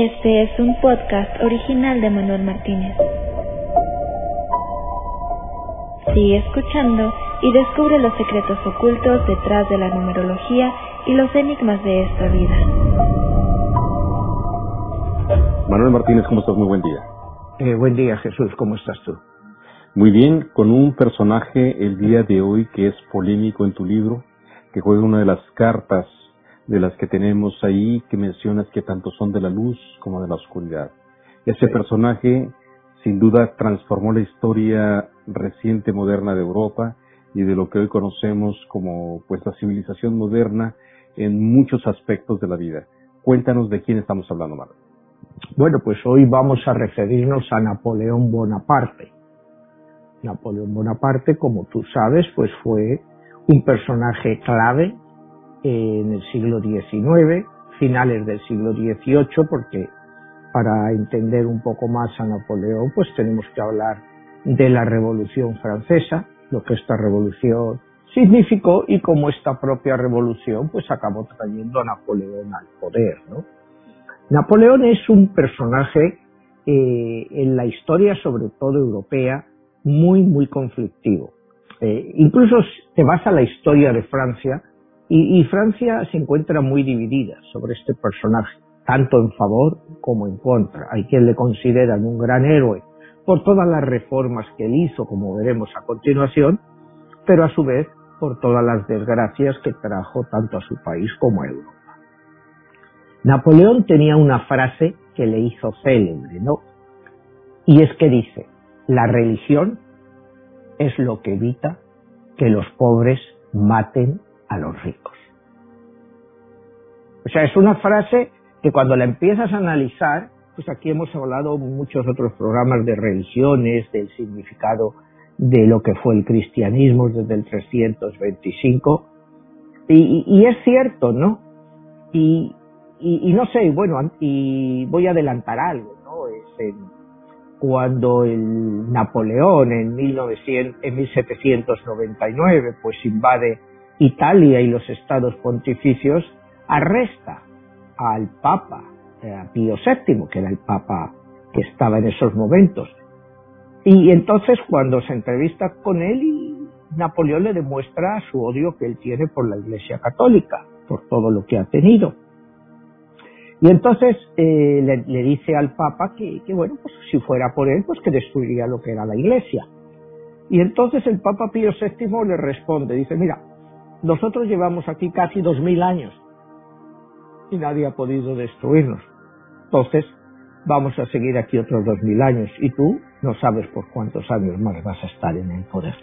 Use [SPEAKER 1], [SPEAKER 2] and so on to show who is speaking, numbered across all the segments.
[SPEAKER 1] Este es un podcast original de Manuel Martínez. Sigue escuchando y descubre los secretos ocultos detrás de la numerología y los enigmas de esta vida.
[SPEAKER 2] Manuel Martínez, ¿cómo estás? Muy buen día.
[SPEAKER 3] Eh, buen día, Jesús, ¿cómo estás tú?
[SPEAKER 2] Muy bien, con un personaje el día de hoy que es polémico en tu libro, que juega una de las cartas de las que tenemos ahí que mencionas que tanto son de la luz como de la oscuridad. Ese personaje sin duda transformó la historia reciente moderna de Europa y de lo que hoy conocemos como pues la civilización moderna en muchos aspectos de la vida. Cuéntanos de quién estamos hablando, Mar.
[SPEAKER 3] Bueno, pues hoy vamos a referirnos a Napoleón Bonaparte. Napoleón Bonaparte, como tú sabes, pues fue un personaje clave en el siglo XIX, finales del siglo XVIII, porque para entender un poco más a Napoleón, pues tenemos que hablar de la Revolución Francesa, lo que esta revolución significó y cómo esta propia revolución pues acabó trayendo a Napoleón al poder. ¿no? Napoleón es un personaje eh, en la historia, sobre todo europea, muy, muy conflictivo. Eh, incluso te vas a la historia de Francia y, Francia se encuentra muy dividida sobre este personaje, tanto en favor como en contra. Hay quien le consideran un gran héroe por todas las reformas que él hizo, como veremos a continuación, pero a su vez por todas las desgracias que trajo tanto a su país como a Europa. Napoleón tenía una frase que le hizo célebre, ¿no? Y es que dice, la religión es lo que evita que los pobres maten a los ricos. O sea, es una frase que cuando la empiezas a analizar, pues aquí hemos hablado muchos otros programas de religiones, del significado de lo que fue el cristianismo desde el 325, y, y es cierto, ¿no? Y, y, no sé, bueno, y voy a adelantar algo, ¿no? Es cuando el Napoleón en, 1900, en 1799 pues invade Italia y los estados pontificios, arresta al Papa eh, Pío VII, que era el Papa que estaba en esos momentos. Y entonces cuando se entrevista con él, Napoleón le demuestra su odio que él tiene por la Iglesia Católica, por todo lo que ha tenido. Y entonces eh, le, dice al Papa que, que, bueno, pues si fuera por él, pues que destruiría lo que era la Iglesia. Y entonces el Papa Pío VII le responde, dice, mira, nosotros llevamos aquí casi dos mil años y nadie ha podido destruirnos. Entonces, vamos a seguir aquí otros dos mil años y tú no sabes por cuántos años más vas a estar en el poder.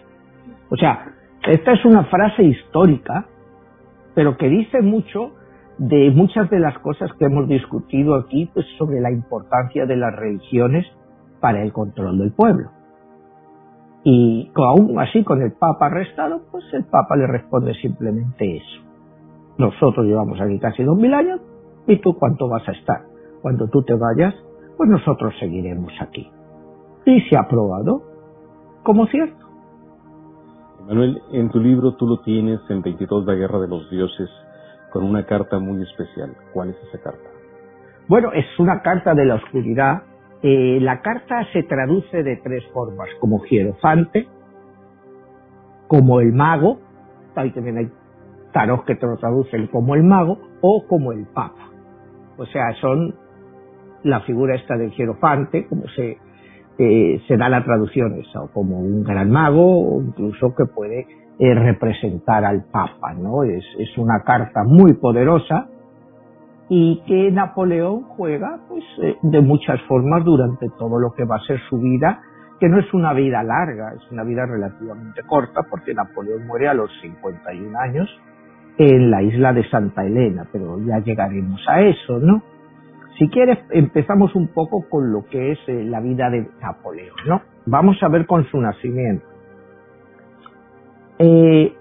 [SPEAKER 3] O sea, esta es una frase histórica, pero que dice mucho de muchas de las cosas que hemos discutido aquí, pues sobre la importancia de las religiones para el control del pueblo. Y aún así, con el Papa arrestado, pues el Papa le responde simplemente eso. Nosotros llevamos aquí casi dos mil años, ¿y tú cuánto vas a estar? Cuando tú te vayas, pues nosotros seguiremos aquí. Y se ha probado como cierto.
[SPEAKER 2] Manuel, en tu libro tú lo tienes en 22 La Guerra de los Dioses con una carta muy especial. ¿Cuál es esa carta?
[SPEAKER 3] Bueno, es una carta de la oscuridad eh, la carta se traduce de tres formas, como hierofante, como el mago, ahí también hay tarot que te lo traducen como el mago, o como el papa. O sea, son la figura esta del hierofante, como se, eh, se da la traducción esa, o como un gran mago, o incluso que puede eh, representar al papa, ¿no? Es, es una carta muy poderosa, y que Napoleón juega pues eh, de muchas formas durante todo lo que va a ser su vida, que no es una vida larga, es una vida relativamente corta porque Napoleón muere a los 51 años en la isla de Santa Elena, pero ya llegaremos a eso, ¿no? Si quieres, empezamos un poco con lo que es eh, la vida de Napoleón, ¿no? Vamos a ver con su nacimiento. Eh,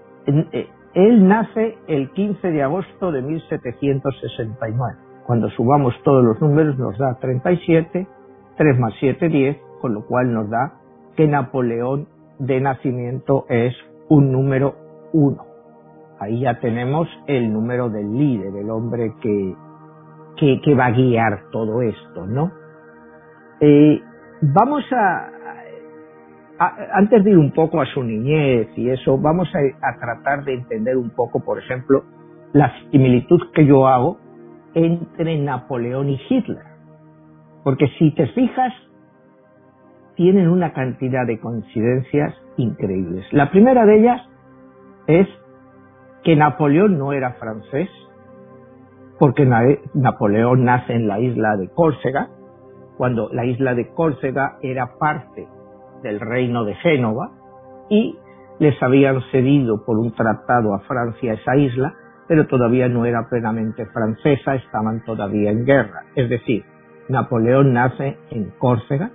[SPEAKER 3] él nace el 15 de agosto de 1769. Cuando subamos todos los números nos da 37, 3 más 7, 10, con lo cual nos da que Napoleón de nacimiento es un número 1. Ahí ya tenemos el número del líder, el hombre que, que, va a guiar todo esto, ¿no? Eh, vamos a, antes de ir un poco a su niñez y eso, vamos a, tratar de entender un poco, por ejemplo, la similitud que yo hago entre Napoleón y Hitler. Porque si te fijas, tienen una cantidad de coincidencias increíbles. La primera de ellas es que Napoleón no era francés, porque Napoleón nace en la isla de Córcega, cuando la isla de Córcega era parte del reino de Génova y les habían cedido por un tratado a Francia esa isla, pero todavía no era plenamente francesa, estaban todavía en guerra. Es decir, Napoleón nace en Córcega,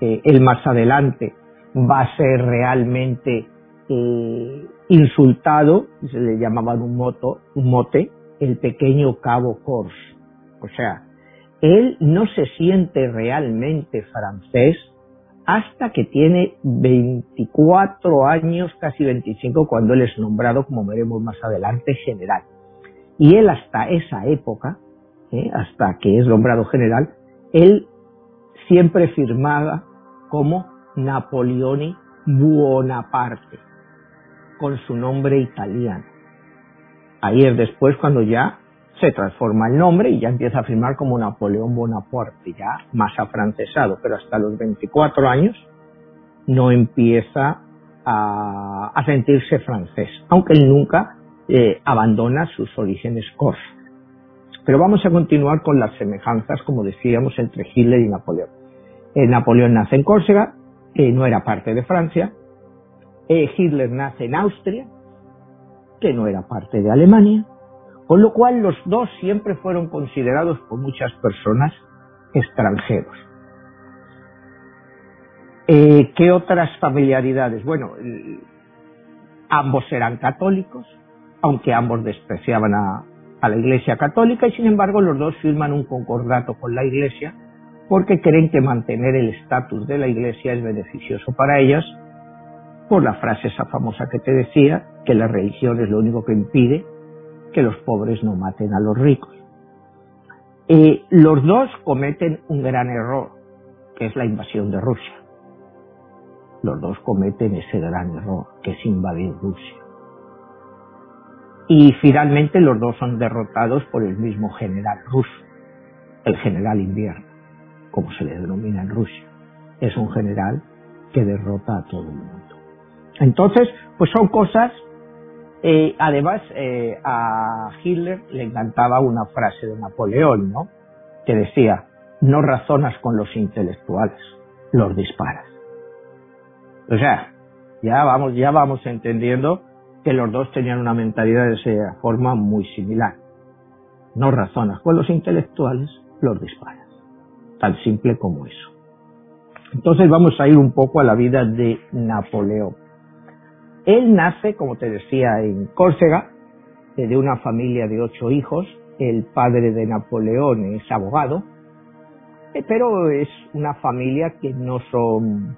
[SPEAKER 3] eh, él más adelante va a ser realmente eh, insultado, se le llamaban un, moto, un mote, el pequeño Cabo Cors. O sea, él no se siente realmente francés hasta que tiene 24 años, casi 25, cuando él es nombrado, como veremos más adelante, general. Y él hasta esa época, ¿eh? hasta que es nombrado general, él siempre firmaba como Napoleone Buonaparte, con su nombre italiano. Ahí es después cuando ya se transforma el nombre y ya empieza a firmar como Napoleón Bonaparte, ya más afrancesado, pero hasta los 24 años no empieza a, sentirse francés, aunque él nunca eh, abandona sus orígenes corsas. Pero vamos a continuar con las semejanzas, como decíamos, entre Hitler y Napoleón. Eh, Napoleón nace en Córcega, que no era parte de Francia. Eh, Hitler nace en Austria, que no era parte de Alemania. Con lo cual los dos siempre fueron considerados por muchas personas extranjeros. Eh, ¿Qué otras familiaridades? Bueno, ambos eran católicos, aunque ambos despreciaban a, a la Iglesia Católica y sin embargo los dos firman un concordato con la Iglesia porque creen que mantener el estatus de la Iglesia es beneficioso para ellas por la frase esa famosa que te decía, que la religión es lo único que impide que los pobres no maten a los ricos. Eh, los dos cometen un gran error, que es la invasión de Rusia. Los dos cometen ese gran error, que es invadir Rusia. Y finalmente los dos son derrotados por el mismo general ruso, el general invierno, como se le denomina en Rusia. Es un general que derrota a todo el mundo. Entonces, pues son cosas eh, además, eh, a Hitler le encantaba una frase de Napoleón, ¿no? Que decía, no razonas con los intelectuales, los disparas. O sea, ya vamos, ya vamos entendiendo que los dos tenían una mentalidad de esa forma muy similar. No razonas con los intelectuales, los disparas. Tan simple como eso. Entonces vamos a ir un poco a la vida de Napoleón. Él nace, como te decía, en Córcega, eh, de una familia de ocho hijos. El padre de Napoleón es abogado, eh, pero es una familia que no son,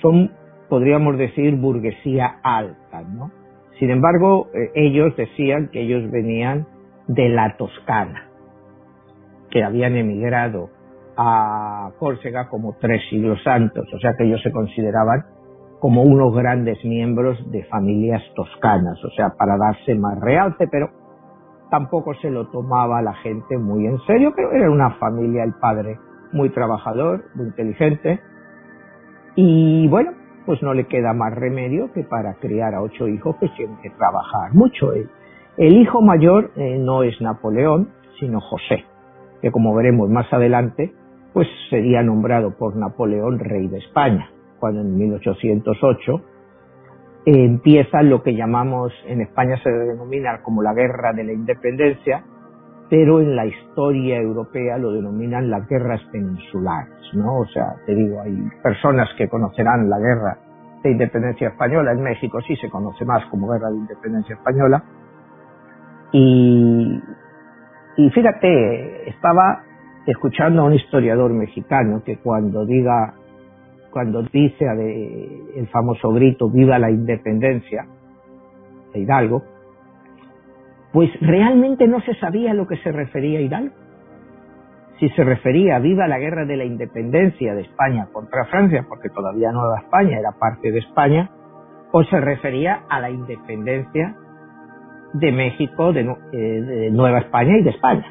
[SPEAKER 3] son, podríamos decir, burguesía alta, ¿no? Sin embargo, eh, ellos decían que ellos venían de la Toscana, que habían emigrado a Córcega como tres siglos santos, o sea que ellos se consideraban como unos grandes miembros de familias toscanas, o sea, para darse más realce, pero tampoco se lo tomaba la gente muy en serio, pero era una familia, el padre, muy trabajador, muy inteligente, y bueno, pues no le queda más remedio que para criar a ocho hijos, pues tiene que trabajar mucho. El, el hijo mayor eh, no es Napoleón, sino José, que como veremos más adelante, pues sería nombrado por Napoleón rey de España cuando en 1808 empieza lo que llamamos en España se denomina como la guerra de la independencia, pero en la historia europea lo denominan las guerras peninsulares, ¿no? O sea, te digo, hay personas que conocerán la guerra de independencia española, en México sí se conoce más como guerra de independencia española, y, fíjate, estaba escuchando a un historiador mexicano que cuando diga cuando dice el famoso grito viva la independencia de Hidalgo, pues realmente no se sabía a lo que se refería Hidalgo. si se refería viva la guerra de la independencia de España contra Francia, porque todavía Nueva España era parte de España, o se refería a la independencia de México, de, eh, Nueva España y de España.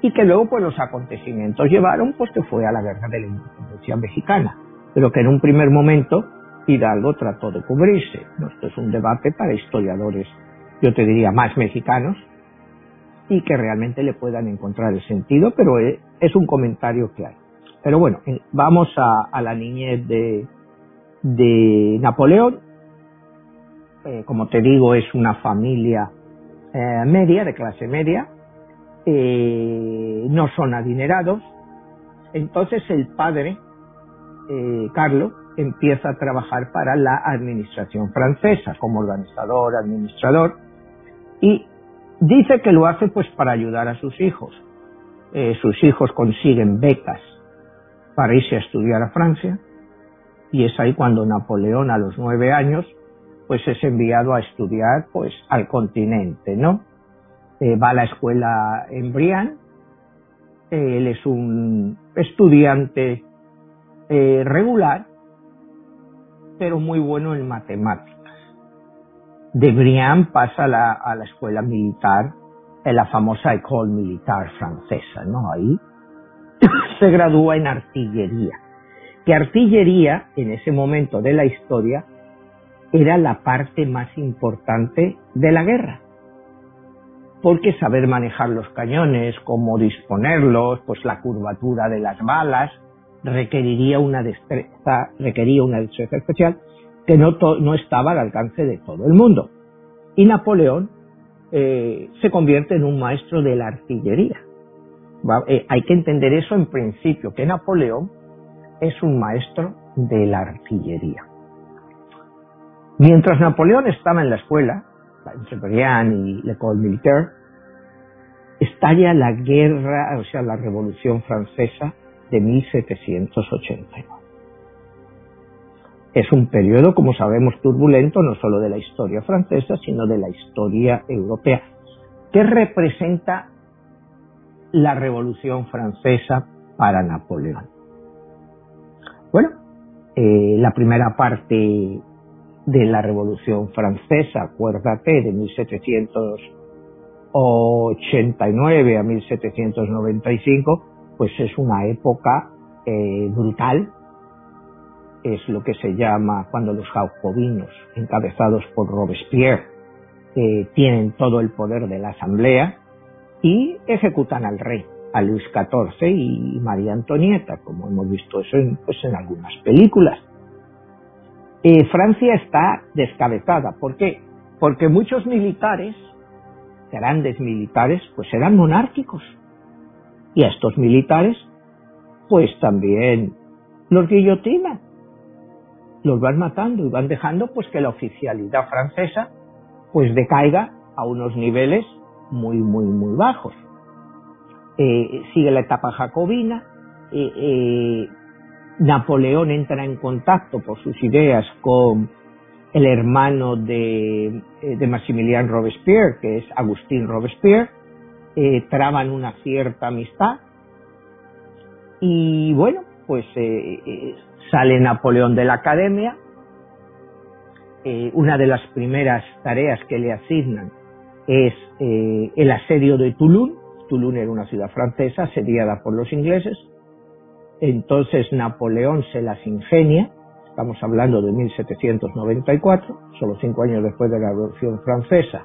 [SPEAKER 3] Y que luego pues los acontecimientos llevaron pues que fue a la guerra de la independencia mexicana, pero que en un primer momento Hidalgo trató de cubrirse. Esto es un debate para historiadores, yo te diría, más mexicanos, y que realmente le puedan encontrar el sentido, pero es un comentario que hay. Pero bueno, vamos a, la niñez de, de Napoleón. Eh, como te digo, es una familia eh, media, de clase media. Eh, no son adinerados. Entonces el padre, Carlos, empieza a trabajar para la administración francesa como organizador, administrador. Y Dice que lo hace pues para ayudar a sus hijos. Eh, sus hijos consiguen becas para irse a estudiar a Francia y es ahí cuando Napoleón a los nueve años pues es enviado a estudiar pues al continente, ¿no? Eh, va a la escuela en Brian, él es un estudiante eh, regular, pero muy bueno en matemáticas de Briand pasa a la, a la escuela militar, en la famosa École Militar francesa, ¿no? Ahí se gradúa en artillería. Que artillería, en ese momento de la historia, era la parte más importante de la guerra. Porque saber manejar los cañones, cómo disponerlos, pues la curvatura de las balas, una destreza, requería una destreza especial que no, no estaba al alcance de todo el mundo. Y Napoleón eh, se convierte en un maestro de la artillería. Eh, hay que entender eso en principio, que Napoleón es un maestro de la artillería. Mientras Napoleón estaba en la escuela, entre Briand y Militaire, estalla la guerra, o sea, la Revolución Francesa de 1789. Es un periodo, como sabemos, turbulento no solo de la historia francesa, sino de la historia europea, que representa la Revolución Francesa para Napoleón. Bueno, eh, la primera parte de la Revolución Francesa, acuérdate, de 1789 a 1795, pues es una época eh, brutal es lo que se llama cuando los jacobinos, encabezados por Robespierre, eh, tienen todo el poder de la asamblea y ejecutan al rey, a Luis XIV y María Antonieta, como hemos visto eso en, pues en algunas películas. Eh, Francia está descabezada. ¿Por qué? Porque muchos militares, grandes militares, pues eran monárquicos. Y a estos militares, pues también los guillotinan los van matando y van dejando pues que la oficialidad francesa pues decaiga a unos niveles muy muy muy bajos. Eh, sigue la etapa jacobina, eh, eh, Napoleón entra en contacto por sus ideas con el hermano de, de Maximilien Robespierre, que es Agustín Robespierre, traban una cierta amistad y bueno, pues Sale Napoleón de la academia. Eh, una de las primeras tareas que le asignan es eh, el asedio de Toulon. Toulon era una ciudad francesa asediada por los ingleses. Entonces Napoleón se las ingenia. Estamos hablando de 1794, solo cinco años después de la Revolución Francesa.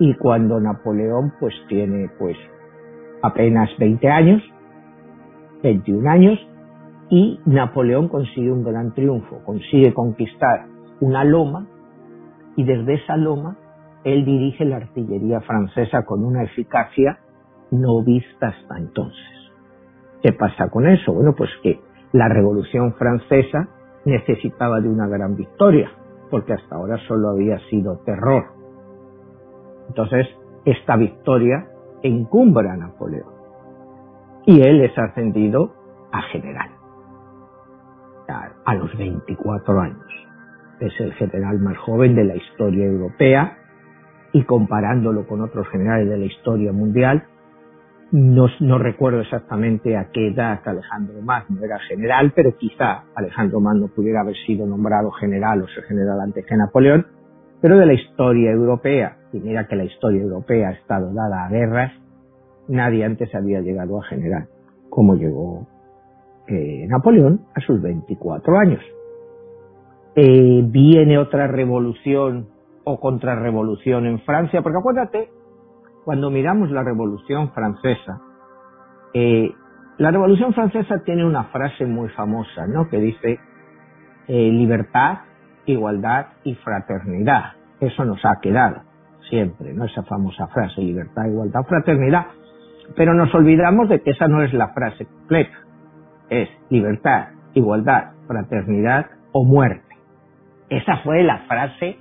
[SPEAKER 3] Y cuando Napoleón pues tiene pues apenas 20 años, 21 años, y Napoleón consigue un gran triunfo, consigue conquistar una loma y desde esa loma él dirige la artillería francesa con una eficacia no vista hasta entonces. ¿Qué pasa con eso? Bueno, pues que la Revolución Francesa necesitaba de una gran victoria, porque hasta ahora solo había sido terror. Entonces, esta victoria encumbra a Napoleón. Y él es ascendido a general. A los 24 años. Es el general más joven de la historia europea. Y comparándolo con otros generales de la historia mundial, no, no, recuerdo exactamente a qué edad Alejandro Magno era general, pero quizá Alejandro Magno pudiera haber sido nombrado general o ser general antes que Napoleón, pero de la historia europea, y mira que la historia europea ha estado dada a guerras, nadie antes había llegado a general, como llegó eh, Napoleón a sus 24 años. Eh, viene otra revolución o contrarrevolución en Francia, porque acuérdate, cuando miramos la revolución francesa, eh, la revolución francesa tiene una frase muy famosa, ¿no? Que dice libertad, igualdad y fraternidad. Eso nos ha quedado siempre, ¿no? Esa famosa frase, libertad, igualdad, fraternidad. Pero nos olvidamos de que esa no es la frase completa. Es libertad, igualdad, fraternidad o muerte. Esa fue la frase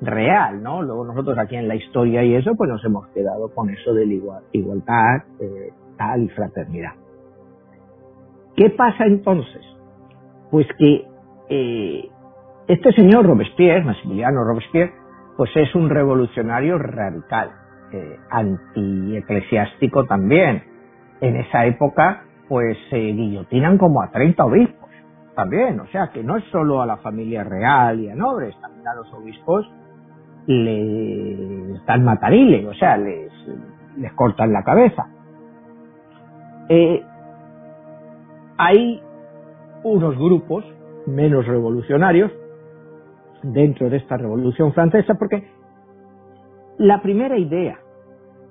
[SPEAKER 3] real, ¿no? Luego nosotros aquí en la historia y eso, pues nos hemos quedado con eso de igualdad, eh, tal y fraternidad. ¿Qué pasa entonces? Pues que eh, este señor Robespierre, Maximiliano Robespierre, pues es un revolucionario radical, eh, anti-eclesiástico también. En esa época, pues se guillotinan como a 30 obispos también, o sea que no es solo a la familia real y a nobles, también a los obispos les dan matariles, o sea, les, les cortan la cabeza. Eh, hay unos grupos menos revolucionarios dentro de esta Revolución Francesa, porque la primera idea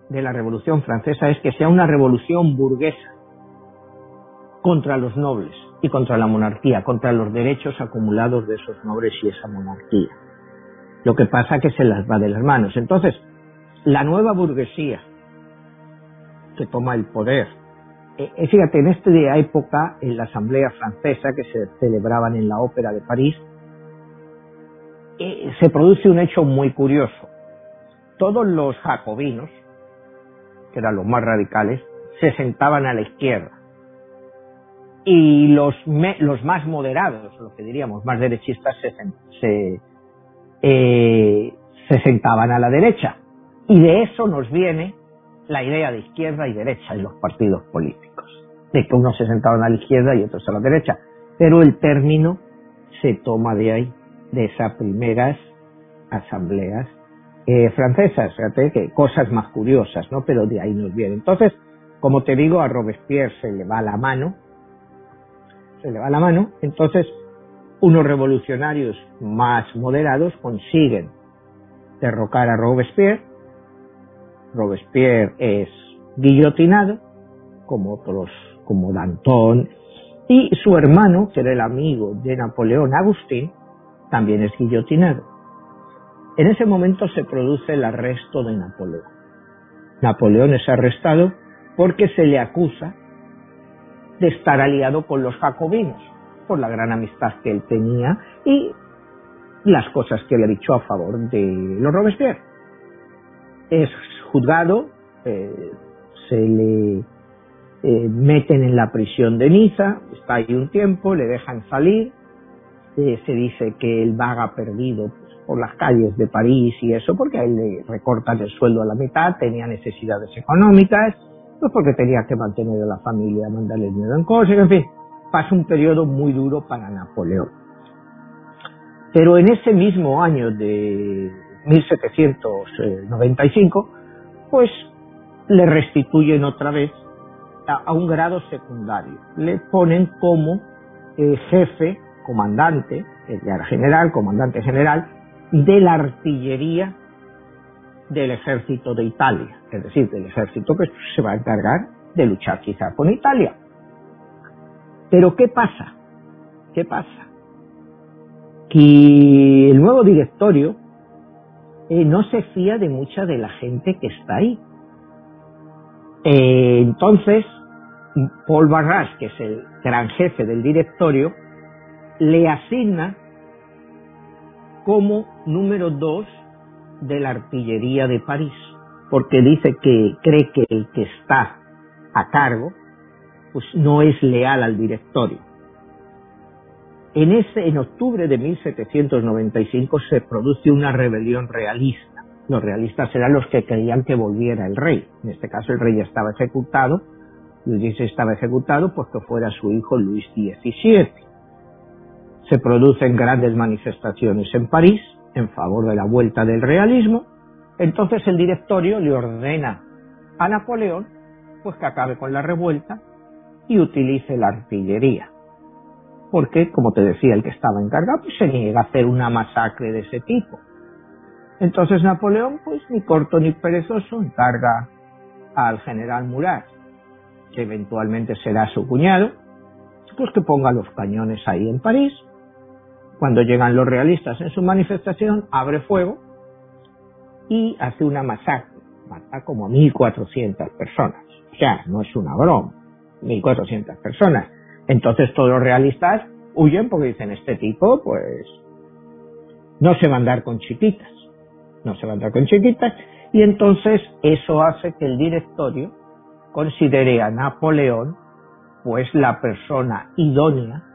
[SPEAKER 3] de la Revolución Francesa es que sea una revolución burguesa contra los nobles y contra la monarquía, contra los derechos acumulados de esos nobles y esa monarquía. Lo que pasa es que se las va de las manos. Entonces, la nueva burguesía que toma el poder, eh, eh, fíjate, en esta época, en la Asamblea Francesa que se celebraban en la Ópera de París, eh, se produce un hecho muy curioso. Todos los jacobinos, que eran los más radicales, se sentaban a la izquierda. Y los, los más moderados, lo que diríamos más derechistas, se, eh, se sentaban a la derecha. Y de eso nos viene la idea de izquierda y derecha en los partidos políticos. De que unos se sentaban a la izquierda y otros a la derecha. Pero el término se toma de ahí de esas primeras asambleas eh, francesas, fíjate que cosas más curiosas, ¿no? Pero de ahí nos viene. Entonces, como te digo, a Robespierre se le va la mano, se le va la mano, entonces unos revolucionarios más moderados consiguen derrocar a Robespierre, Robespierre es guillotinado, como otros, como Danton, y su hermano, que era el amigo de Napoleón, Agustín, también es guillotinado. En ese momento se produce el arresto de Napoleón. Napoleón es arrestado porque se le acusa de estar aliado con los jacobinos, por la gran amistad que él tenía y las cosas que le ha dicho a favor de los Robespierre. Es juzgado, eh, se le eh, meten en la prisión de Niza, está ahí un tiempo, le dejan salir, eh, se dice que él vaga perdido por las calles de París y eso porque a él le recortan el sueldo a la mitad, tenía necesidades económicas, pues porque tenía que mantener a la familia, mandarle dinero en cosas, en fin, pasa un periodo muy duro para Napoleón. Pero en ese mismo año de 1795, pues le restituyen otra vez a, un grado secundario. Le ponen como eh, jefe comandante, era general, comandante general, de la artillería del ejército de Italia, es decir, del ejército que se va a encargar de luchar quizá con Italia. Pero ¿qué pasa? ¿Qué pasa? Que el nuevo directorio eh, no se fía de mucha de la gente que está ahí. Eh, entonces, Paul Barras, que es el gran jefe del directorio, le asigna como número dos de la artillería de París, porque dice que cree que el que está a cargo pues no es leal al directorio. En ese en octubre de 1795 se produce una rebelión realista, Los realistas eran los que querían que volviera el rey. En este caso el rey ya estaba ejecutado, Luis estaba ejecutado porque fuera su hijo Luis XVII. Se producen grandes manifestaciones en París en favor de la vuelta del realismo. Entonces el directorio le ordena a Napoleón pues que acabe con la revuelta y utilice la artillería. Porque, como te decía, el que estaba encargado pues se niega a hacer una masacre de ese tipo. Entonces Napoleón, pues ni corto ni perezoso, encarga al general Murat, que eventualmente será su cuñado, pues que ponga los cañones ahí en París. Cuando llegan los realistas en su manifestación, abre fuego y hace una masacre. Mata como a 1.400 personas. O sea, no es una broma. 1.400 personas. Entonces todos los realistas huyen porque dicen, este tipo, pues, no se va a andar con chiquitas. No se va a andar con chiquitas. Y entonces eso hace que el directorio considere a Napoleón, pues, la persona idónea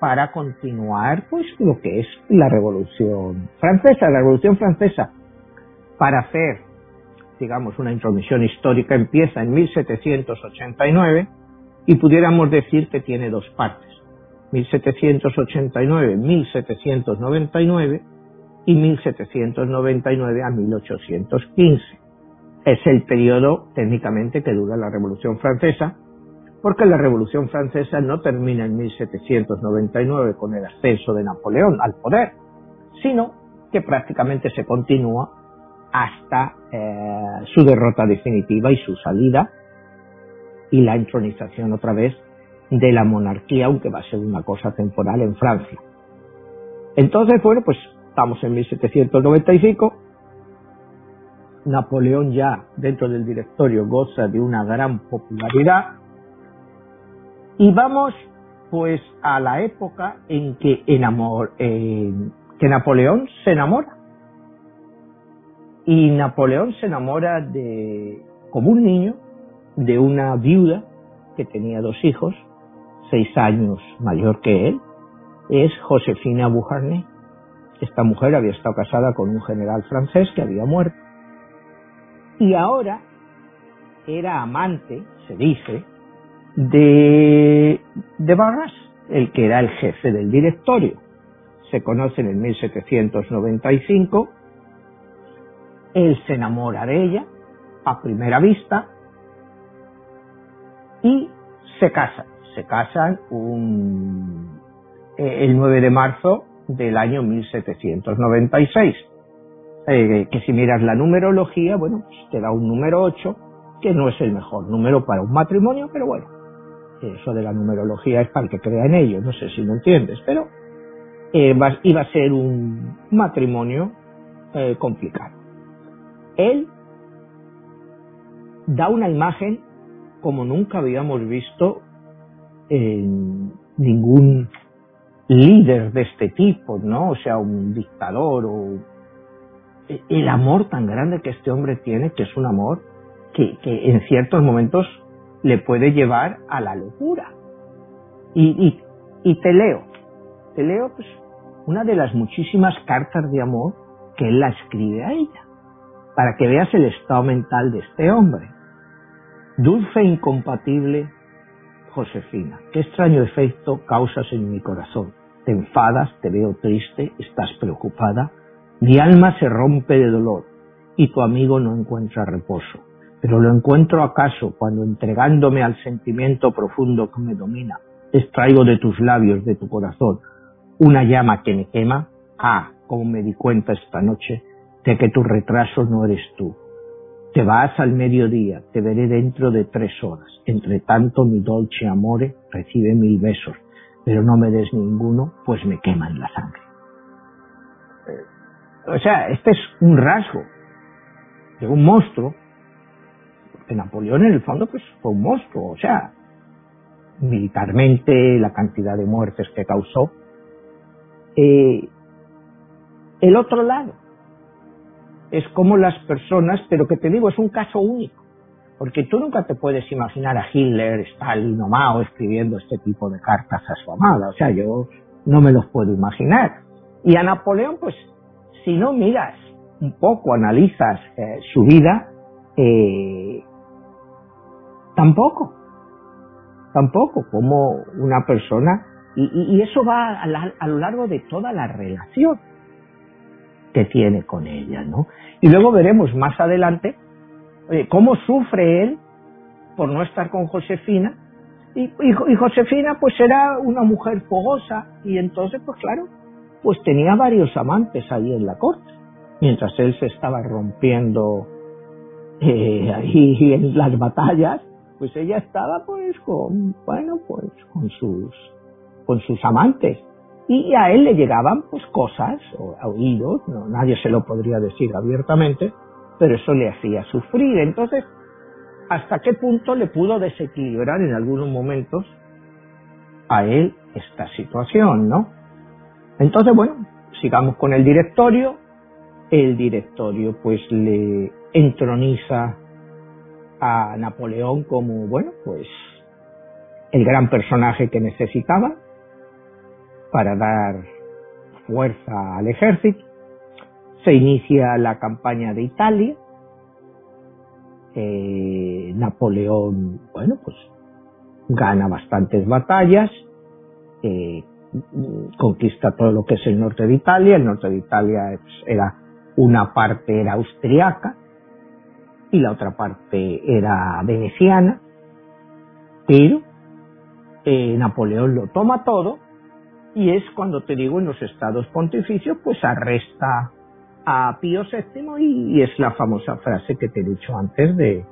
[SPEAKER 3] para continuar, pues, lo que es la Revolución Francesa. La Revolución Francesa, para hacer digamos, una intromisión histórica empieza en 1789 y pudiéramos decir que tiene dos partes, 1789-1799 y 1799 a 1815. Es el periodo técnicamente que dura la Revolución Francesa, porque la Revolución Francesa no termina en 1799 con el ascenso de Napoleón al poder, sino que prácticamente se continúa hasta eh, su derrota definitiva y su salida y la entronización otra vez de la monarquía, aunque va a ser una cosa temporal en Francia. Entonces, bueno, pues estamos en 1795. Napoleón ya dentro del directorio goza de una gran popularidad. Y vamos pues a la época en que, enamor, que Napoleón se enamora y Napoleón se enamora de, como un niño, de una viuda que tenía dos hijos, seis años mayor que él, es Josefina Beauharnais. Esta mujer había estado casada con un general francés que había muerto. Y ahora era amante, se dice, de, de Barras, el que era el jefe del directorio. Se conocen en 1795 él se enamora de ella a primera vista y se casan. Se casan un, eh, el 9 de marzo del año 1796. Eh, que si miras la numerología, bueno, pues te da un número 8, que no es el mejor número para un matrimonio, pero bueno, eso de la numerología es para el que crea en ello, no sé si lo entiendes, pero eh, iba a ser un matrimonio complicado él da una imagen como nunca habíamos visto en ningún líder de este tipo, ¿no? O sea, un dictador o el amor tan grande que este hombre tiene, que es un amor que, en ciertos momentos le puede llevar a la locura. Y, y te leo, te leo pues una de las muchísimas cartas de amor que él la escribe a ella para que veas el estado mental de este hombre. Dulce e incompatible Josefina, qué extraño efecto causas en mi corazón. Te enfadas, te veo triste, estás preocupada, mi alma se rompe de dolor y tu amigo no encuentra reposo. Pero lo encuentro acaso cuando entregándome al sentimiento profundo que me domina, extraigo de tus labios, de tu corazón, una llama que me quema. Ah, como me di cuenta esta noche de que tu retraso no eres tú. Te vas al mediodía, te veré dentro de tres horas. Entre tanto, mi dolce amore recibe mil besos, pero no me des ninguno, pues me queman la sangre. Eh, o sea, este es un rasgo de un monstruo, porque Napoleón en el fondo pues fue un monstruo, o sea, militarmente, la cantidad de muertes que causó. Eh, el otro lado, es como las personas, pero que te digo, es un caso único, porque tú nunca te puedes imaginar a Hitler, Stalin o Mao escribiendo este tipo de cartas a su amada, o sea, yo no me los puedo imaginar. Y a Napoleón, pues, si no miras un poco analizas eh, su vida, eh, tampoco, tampoco, como una persona, y, eso va a, lo largo de toda la relación que tiene con ella, ¿no? Y luego veremos más adelante eh, cómo sufre él por no estar con Josefina, y, y, Josefina pues era una mujer fogosa, y entonces pues claro, pues tenía varios amantes ahí en la corte, mientras él se estaba rompiendo eh, ahí en las batallas, pues ella estaba pues con, bueno, pues con sus, con sus amantes. Y a él le llegaban pues cosas, o oídos, no, nadie se lo podría decir abiertamente, pero eso le hacía sufrir. Entonces, ¿hasta qué punto le pudo desequilibrar en algunos momentos a él esta situación, no? Entonces, bueno, sigamos con el directorio. El directorio pues le entroniza a Napoleón como, bueno, pues el gran personaje que necesitaba para dar fuerza al ejército. Se inicia la campaña de Italia. Eh, Napoleón, bueno, pues gana bastantes batallas, eh, conquista todo lo que es el norte de Italia. El norte de Italia era una parte era austriaca y la otra parte era veneciana, pero eh, Napoleón lo toma todo y es cuando te digo en los estados pontificios pues arresta a Pío VII y, es la famosa frase que te he dicho antes de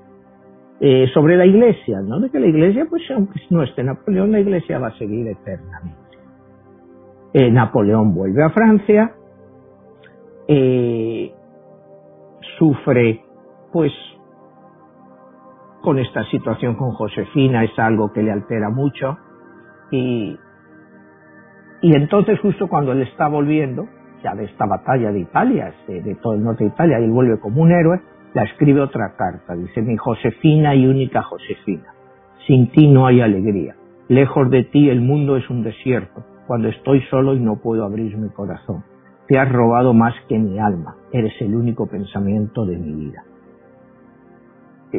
[SPEAKER 3] eh, sobre la iglesia, ¿no? De que la iglesia pues aunque no esté Napoleón la iglesia va a seguir eternamente. Eh, Napoleón vuelve a Francia, sufre pues con esta situación con Josefina es algo que le altera mucho. Y, y entonces justo cuando él está volviendo ya de esta batalla de Italia, de, todo el norte de Italia, y él vuelve como un héroe, la escribe otra carta, dice mi Josefina y única Josefina, sin ti no hay alegría, lejos de ti el mundo es un desierto, cuando estoy solo y no puedo abrir mi corazón. Te has robado más que mi alma, eres el único pensamiento de mi vida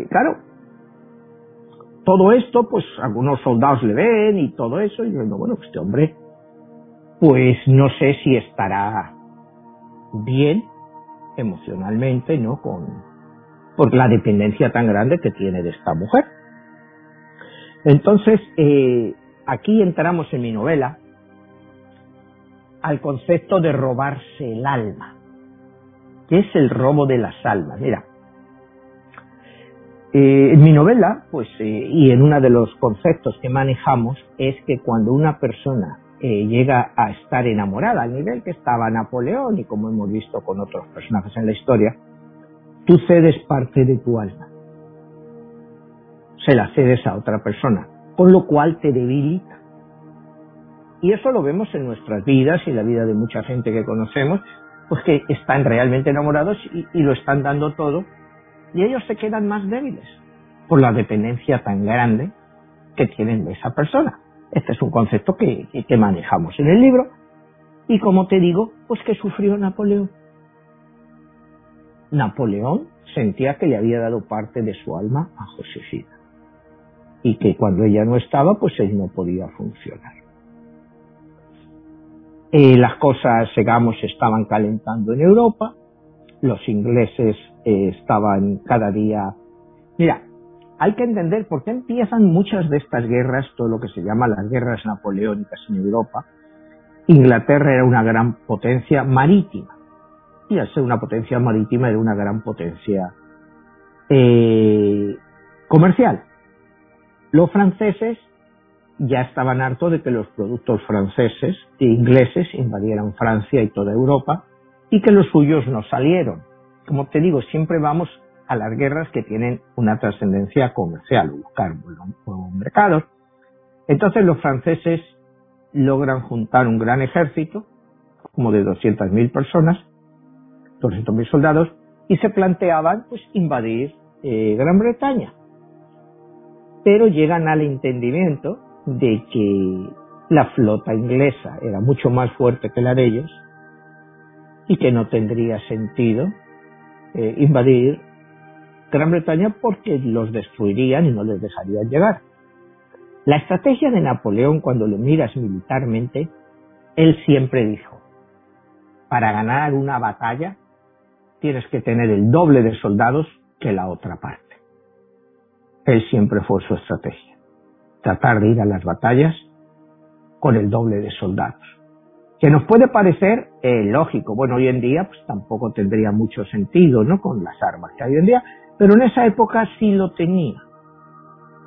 [SPEAKER 3] claro, todo esto, pues algunos soldados le ven y todo eso, y yo digo, bueno, pues este hombre, pues no sé si estará bien emocionalmente, ¿no? Con, por la dependencia tan grande que tiene de esta mujer. Entonces, eh, aquí entramos en mi novela al concepto de robarse el alma. ¿Qué es el robo de las almas? Mira, eh, en mi novela, pues, eh, y en uno de los conceptos que manejamos, es que cuando una persona eh, llega a estar enamorada, al nivel que estaba Napoleón y como hemos visto con otros personajes en la historia, tú cedes parte de tu alma. Se la cedes a otra persona, con lo cual te debilita. Y eso lo vemos en nuestras vidas y la vida de mucha gente que conocemos, pues que están realmente enamorados y lo están dando todo y ellos se quedan más débiles por la dependencia tan grande que tienen de esa persona. Este es un concepto que, manejamos en el libro y como te digo, pues que sufrió Napoleón. Napoleón sentía que le había dado parte de su alma a Josefina y que cuando ella no estaba, pues él no podía funcionar. Eh, las cosas, digamos, estaban calentando en Europa, los ingleses eh, estaban cada día... Mira, hay que entender por qué empiezan muchas de estas guerras, todo lo que se llama las guerras napoleónicas en Europa. Inglaterra era una gran potencia marítima y al ser una potencia marítima era una gran potencia eh, comercial. Los franceses ya estaban hartos de que los productos franceses e ingleses invadieran Francia y toda Europa y que los suyos no salieron como te digo, siempre vamos a las guerras que tienen una trascendencia comercial, buscar mercados. Entonces los franceses logran juntar un gran ejército, como de 200.000 personas, 200.000 soldados, y se planteaban pues invadir eh, Gran Bretaña. Pero llegan al entendimiento de que la flota inglesa era mucho más fuerte que la de ellos y que no tendría sentido eh, invadir Gran Bretaña porque los destruirían y no les dejarían llegar. La estrategia de Napoleón, cuando lo miras militarmente, él siempre dijo, para ganar una batalla tienes que tener el doble de soldados que la otra parte. Él siempre fue su estrategia, tratar de ir a las batallas con el doble de soldados. Que nos puede parecer eh, lógico, bueno, hoy en día pues tampoco tendría mucho sentido, ¿no? Con las armas que hay hoy en día, pero en esa época sí lo tenía.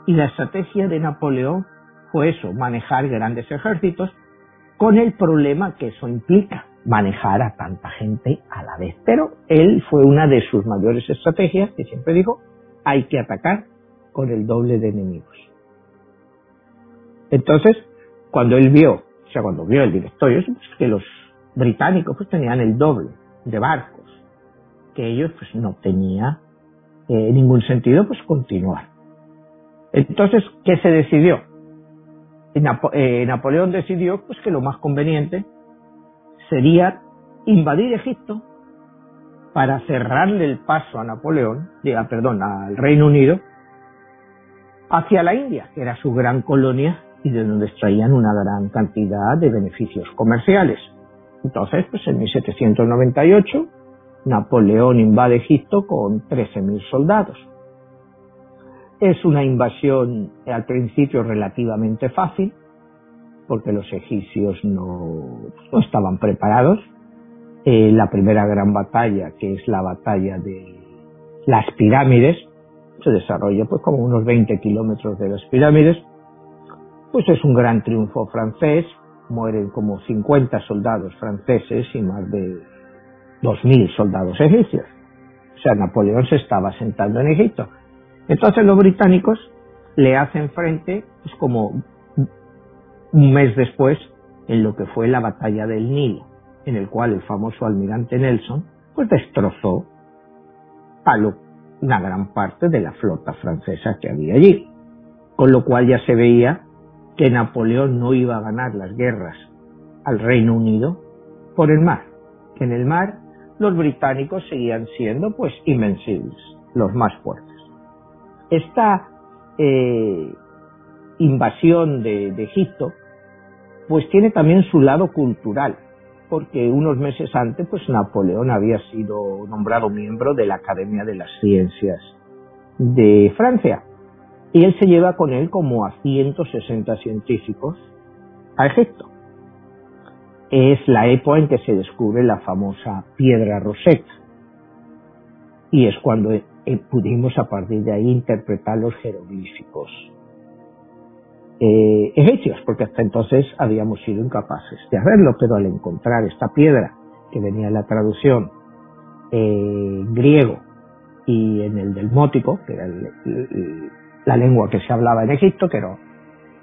[SPEAKER 3] Y la estrategia de Napoleón fue eso, manejar grandes ejércitos con el problema que eso implica, manejar a tanta gente a la vez. Pero él fue una de sus mayores estrategias, que siempre dijo, hay que atacar con el doble de enemigos. Entonces, cuando él vio, o sea, cuando vio el directorio, pues, que los británicos pues tenían el doble de barcos, que ellos pues no tenía eh, ningún sentido pues continuar. Entonces, ¿qué se decidió? Eh, Napoleón decidió pues que lo más conveniente sería invadir Egipto para cerrarle el paso a Napoleón, diga, perdón, al Reino Unido, hacia la India, que era su gran colonia y de donde extraían una gran cantidad de beneficios comerciales. Entonces, pues en 1798, Napoleón invade Egipto con 13.000 soldados. Es una invasión al principio relativamente fácil, porque los egipcios no, no estaban preparados. Eh, la primera gran batalla, que es la batalla de las pirámides, se desarrolla pues como unos 20 kilómetros de las pirámides, pues es un gran triunfo francés, mueren como 50 soldados franceses y más de 2.000 soldados egipcios. O sea, Napoleón se estaba sentando en Egipto. Entonces los británicos le hacen frente, pues como un mes después, en lo que fue la batalla del Nilo, en el cual el famoso almirante Nelson, pues destrozó a una gran parte de la flota francesa que había allí. Con lo cual ya se veía que Napoleón no iba a ganar las guerras al Reino Unido por el mar, que en el mar los británicos seguían siendo pues invencibles, los más fuertes. Esta eh, invasión de, de Egipto pues tiene también su lado cultural, porque unos meses antes pues Napoleón había sido nombrado miembro de la Academia de las Ciencias de Francia y él se lleva con él como a 160 científicos a Egipto. Es la época en que se descubre la famosa piedra roseta. Y es cuando eh, pudimos a partir de ahí interpretar los jeroglíficos eh, egipcios, porque hasta entonces habíamos sido incapaces de hacerlo, pero al encontrar esta piedra que venía en la traducción eh, griego y en el del mótico, que era el, la lengua que se hablaba en Egipto, que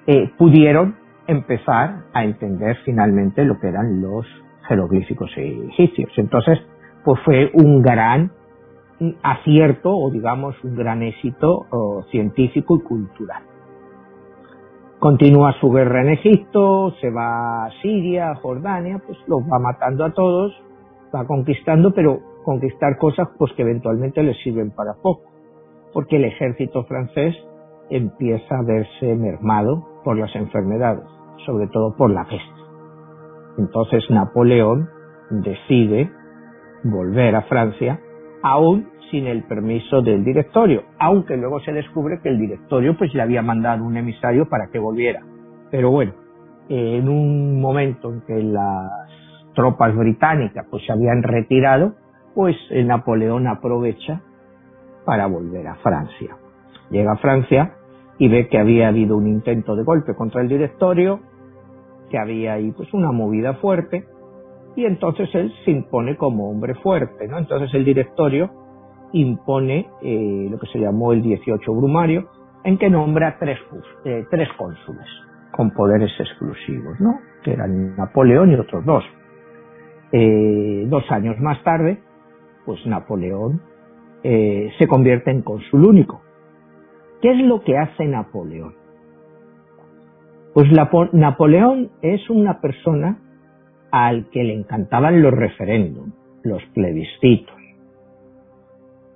[SPEAKER 3] eh, pudieron empezar a entender finalmente lo que eran los jeroglíficos egipcios. Entonces, pues fue un gran acierto o digamos un gran éxito científico y cultural. Continúa su guerra en Egipto, se va a Siria, a Jordania, pues los va matando a todos, va conquistando, pero conquistar cosas pues que eventualmente les sirven para poco, porque el ejército francés empieza a verse mermado por las enfermedades, sobre todo por la peste. Entonces Napoleón decide volver a Francia, aún sin el permiso del directorio, aunque luego se descubre que el directorio pues le había mandado un emisario para que volviera. Pero bueno, en un momento en que las tropas británicas pues se habían retirado, pues Napoleón aprovecha para volver a Francia. Llega a Francia y ve que había habido un intento de golpe contra el directorio, que había ahí pues una movida fuerte, y entonces él se impone como hombre fuerte, ¿no? Entonces el directorio impone eh, lo que se llamó el 18 Brumario, en que nombra tres, eh, tres cónsules con poderes exclusivos, ¿no? Que eran Napoleón y otros dos. Eh, dos años más tarde, pues Napoleón se convierte en cónsul único, ¿Qué es lo que hace Napoleón? Pues Napoleón es una persona al que le encantaban los referéndums, los plebiscitos.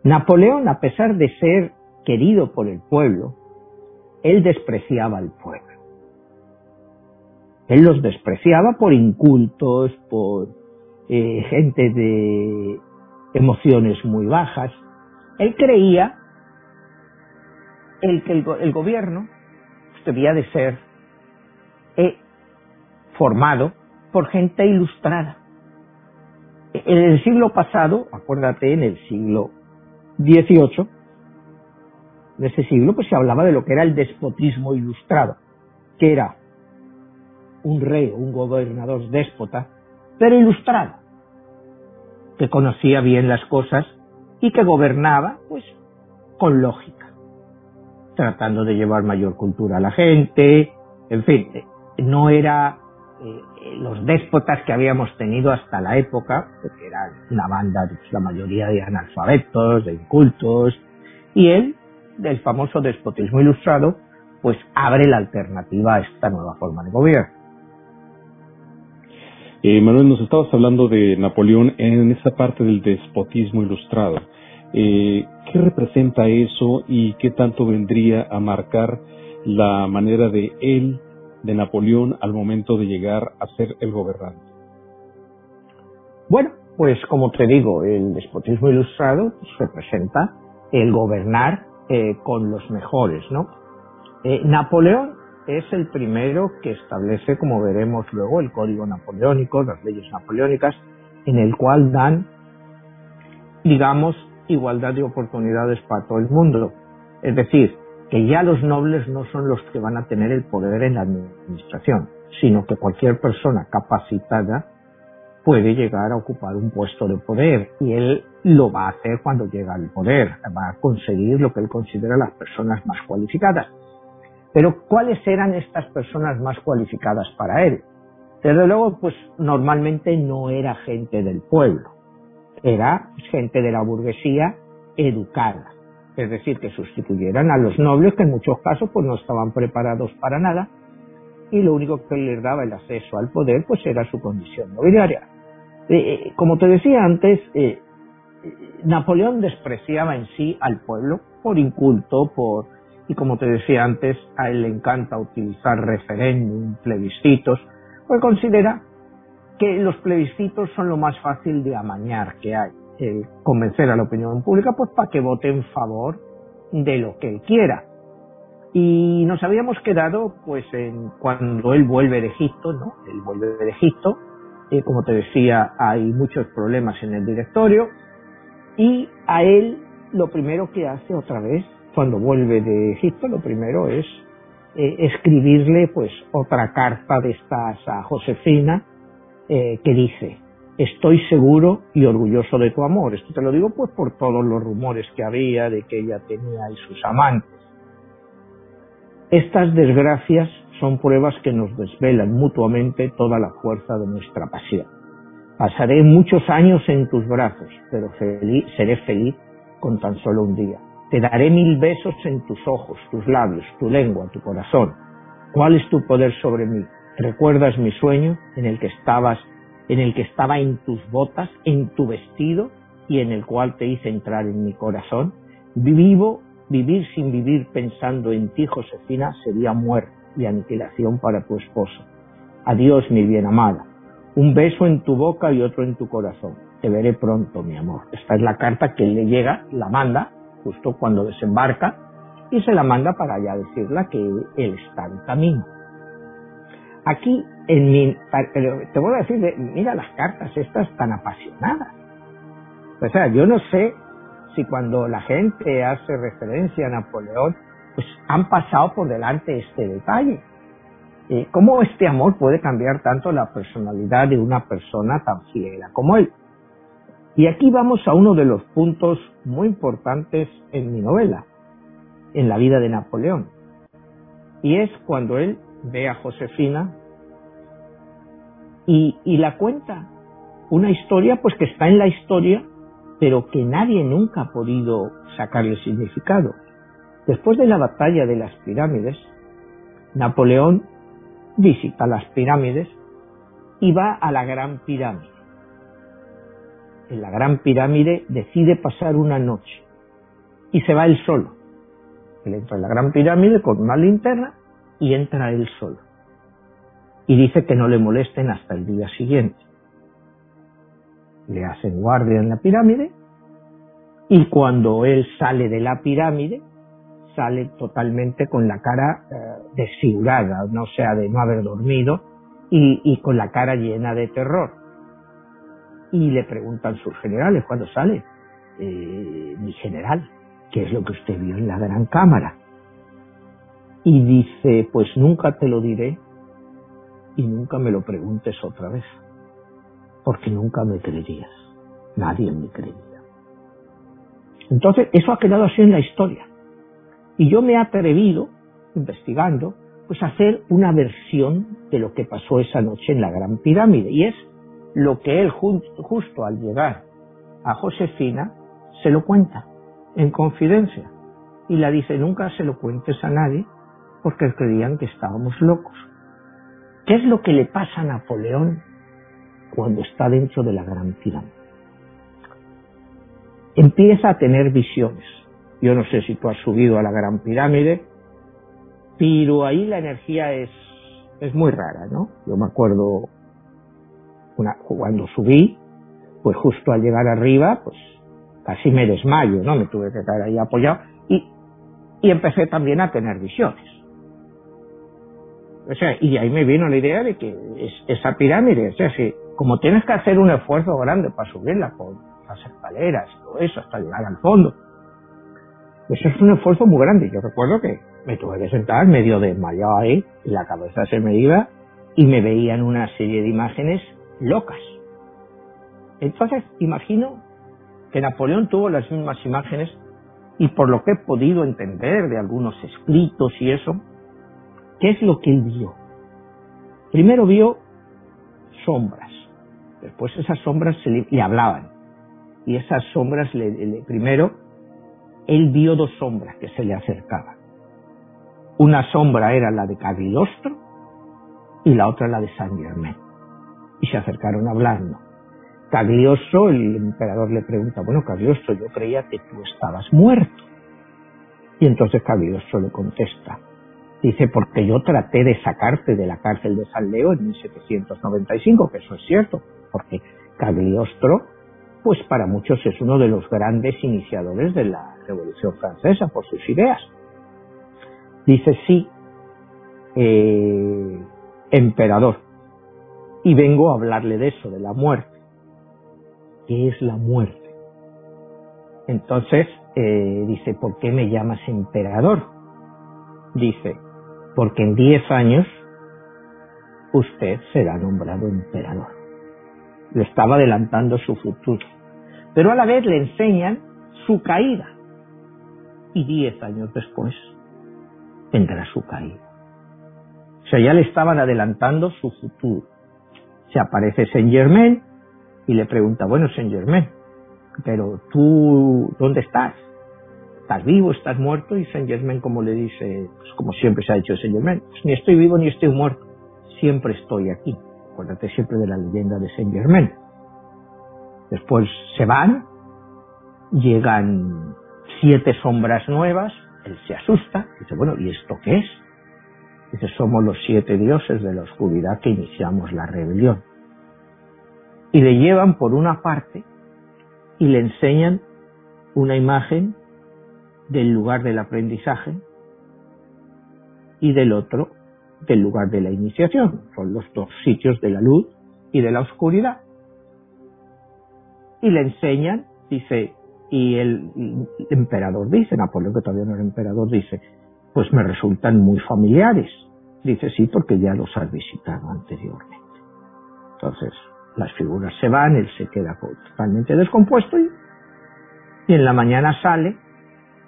[SPEAKER 3] Napoleón, a pesar de ser querido por el pueblo, él despreciaba al pueblo. Él los despreciaba por incultos, por eh, gente de emociones muy bajas. Él creía el que el, gobierno debía de ser eh, formado por gente ilustrada. En el siglo pasado, acuérdate, en el siglo XVIII, en ese siglo, pues se hablaba de lo que era el despotismo ilustrado, que era un rey un gobernador déspota, pero ilustrado, que conocía bien las cosas y que gobernaba, pues, con lógica, tratando de llevar mayor cultura a la gente, en fin, no era eh, los déspotas que habíamos tenido hasta la época, porque eran una banda, pues, la mayoría de analfabetos, de incultos, y él, del famoso despotismo ilustrado, pues abre la alternativa a esta nueva forma de gobierno.
[SPEAKER 2] Eh, Manuel, nos estabas hablando de Napoleón en esa parte del despotismo ilustrado. Eh, ¿Qué representa eso y qué tanto vendría a marcar la manera de él, de Napoleón, al momento de llegar a ser el gobernante?
[SPEAKER 3] Bueno, pues como te digo, el despotismo ilustrado pues, representa el gobernar eh, con los mejores, ¿no? Eh, Napoleón es el primero que establece, como veremos luego, el código napoleónico, las leyes napoleónicas, en el cual dan, digamos, igualdad de oportunidades para todo el mundo. Es decir, que ya los nobles no son los que van a tener el poder en la administración, sino que cualquier persona capacitada puede llegar a ocupar un puesto de poder y él lo va a hacer cuando llega al poder, va a conseguir lo que él considera las personas más cualificadas. Pero ¿cuáles eran estas personas más cualificadas para él? Desde luego, pues normalmente no era gente del pueblo, era gente de la burguesía educada, es decir, que sustituyeran a los nobles que en muchos casos pues no estaban preparados para nada y lo único que les daba el acceso al poder pues era su condición nobiliaria. Eh, eh, como te decía antes, eh, Napoleón despreciaba en sí al pueblo por inculto, por y como te decía antes, a él le encanta utilizar referéndum, plebiscitos, pues considera que los plebiscitos son lo más fácil de amañar que hay, el convencer a la opinión pública pues para que vote en favor de lo que él quiera. Y nos habíamos quedado pues en cuando él vuelve de Egipto, ¿no? Él vuelve de Egipto, como te decía, hay muchos problemas en el directorio y a él lo primero que hace otra vez cuando vuelve de Egipto, lo primero es eh, escribirle pues otra carta de estas a Josefina eh, que dice estoy seguro y orgulloso de tu amor. Esto te lo digo pues por todos los rumores que había de que ella tenía y sus amantes. Estas desgracias son pruebas que nos desvelan mutuamente toda la fuerza de nuestra pasión. Pasaré muchos años en tus brazos, pero seré feliz con tan solo un día. Te daré mil besos en tus ojos, tus labios, tu lengua, tu corazón. ¿Cuál es tu poder sobre mí? ¿Recuerdas mi sueño en el que estabas, en el que estaba en tus botas, en tu vestido y en el cual te hice entrar en mi corazón? Vivo, vivir sin vivir pensando en ti, Josefina, sería muerte y aniquilación para tu esposo. Adiós, mi bien amada. Un beso en tu boca y otro en tu corazón. Te veré pronto, mi amor. Esta es la carta que le llega, la manda justo cuando desembarca y se la manda para allá decirla que él está en camino. Aquí, en mi, te voy a decir, mira las cartas estas tan apasionadas. O sea, yo no sé si cuando la gente hace referencia a Napoleón, pues han pasado por delante este detalle. ¿Cómo este amor puede cambiar tanto la personalidad de una persona tan fiera como él? Y aquí vamos a uno de los puntos muy importantes en mi novela, en la vida de Napoleón. Y es cuando él ve a Josefina y, y la cuenta. Una historia pues que está en la historia, pero que nadie nunca ha podido sacarle significado. Después de la batalla de las pirámides, Napoleón visita las pirámides y va a la gran pirámide en la Gran Pirámide decide pasar una noche y se va él solo. Él entra en la gran pirámide con una linterna y entra él solo. Y dice que no le molesten hasta el día siguiente. Le hacen guardia en la pirámide y cuando él sale de la pirámide, sale totalmente con la cara eh, desfigurada, no sea de no haber dormido, y, con la cara llena de terror. Y le preguntan sus generales cuando sale, eh, mi general, ¿qué es lo que usted vio en la gran cámara? Y dice, pues nunca te lo diré y nunca me lo preguntes otra vez, porque nunca me creerías, nadie me creería. Entonces, eso ha quedado así en la historia. Y yo me he atrevido, investigando, pues a hacer una versión de lo que pasó esa noche en la Gran Pirámide. Y es lo que él justo al llegar a Josefina se lo cuenta en confidencia. Y la dice, nunca se lo cuentes a nadie porque creían que estábamos locos. ¿Qué es lo que le pasa a Napoleón cuando está dentro de la Gran Pirámide? empieza a tener visiones. Yo no sé si tú has subido a la Gran Pirámide, pero ahí la energía es, es muy rara, ¿no? Yo me acuerdo cuando subí, pues justo al llegar arriba, pues casi me desmayo, ¿no? Me tuve que quedar ahí apoyado y, y empecé también a tener visiones. O sea, y de ahí me vino la idea de que es, esa pirámide, o sea, si, como tienes que hacer un esfuerzo grande para subirla, por las escaleras, todo eso, hasta llegar al fondo. Eso es un esfuerzo muy grande. Yo recuerdo que me tuve que sentar medio desmayado ahí, la cabeza se me iba y me veían una serie de imágenes locas. Entonces, imagino que Napoleón tuvo las mismas imágenes y por lo que he podido entender de algunos escritos y eso, ¿qué es lo que él vio? Primero vio sombras, después esas sombras se le hablaban, y esas sombras, le, primero, él vio dos sombras que se le acercaban. Una sombra era la de Cagliostro y la otra la de San Germain. Y se acercaron hablando. Cagliostro, el emperador le pregunta, bueno, Cagliostro, yo creía que tú estabas muerto. Y entonces Cagliostro le contesta, dice, porque yo traté de sacarte de la cárcel de San Leo en 1795, que eso es cierto, porque Cagliostro pues para muchos es uno de los grandes iniciadores de la Revolución Francesa por sus ideas. Dice sí, eh, emperador, y vengo a hablarle de eso, de la muerte. ¿Qué es la muerte? Entonces eh, dice, ¿por qué me llamas emperador? Dice, porque en diez años usted será nombrado emperador le estaba adelantando su futuro. Pero a la vez le enseñan su caída. Y diez años después vendrá su caída. O sea, ya le estaban adelantando su futuro. Se aparece Saint Germain y le pregunta, bueno, Saint Germain, pero tú, ¿dónde estás? ¿Estás vivo? ¿Estás muerto? Y Saint Germain, como le dice, pues como siempre se ha dicho Saint Germain, pues ni estoy vivo ni estoy muerto, siempre estoy aquí acuérdate siempre de la leyenda de Saint Germain. Después se van, llegan siete sombras nuevas, él se asusta, dice, bueno, ¿y esto qué es? Dice, somos los siete dioses de la oscuridad que iniciamos la rebelión. Y le llevan por una parte y le enseñan una imagen del lugar del aprendizaje y del otro del lugar de la iniciación. Son los dos sitios de la luz y de la oscuridad. Y le enseñan, dice, y el, emperador dice, Napoleón que todavía no era emperador, dice, pues me resultan muy familiares. Dice, sí, porque ya los has visitado anteriormente. Entonces, las figuras se van, él se queda totalmente descompuesto y, y en la mañana sale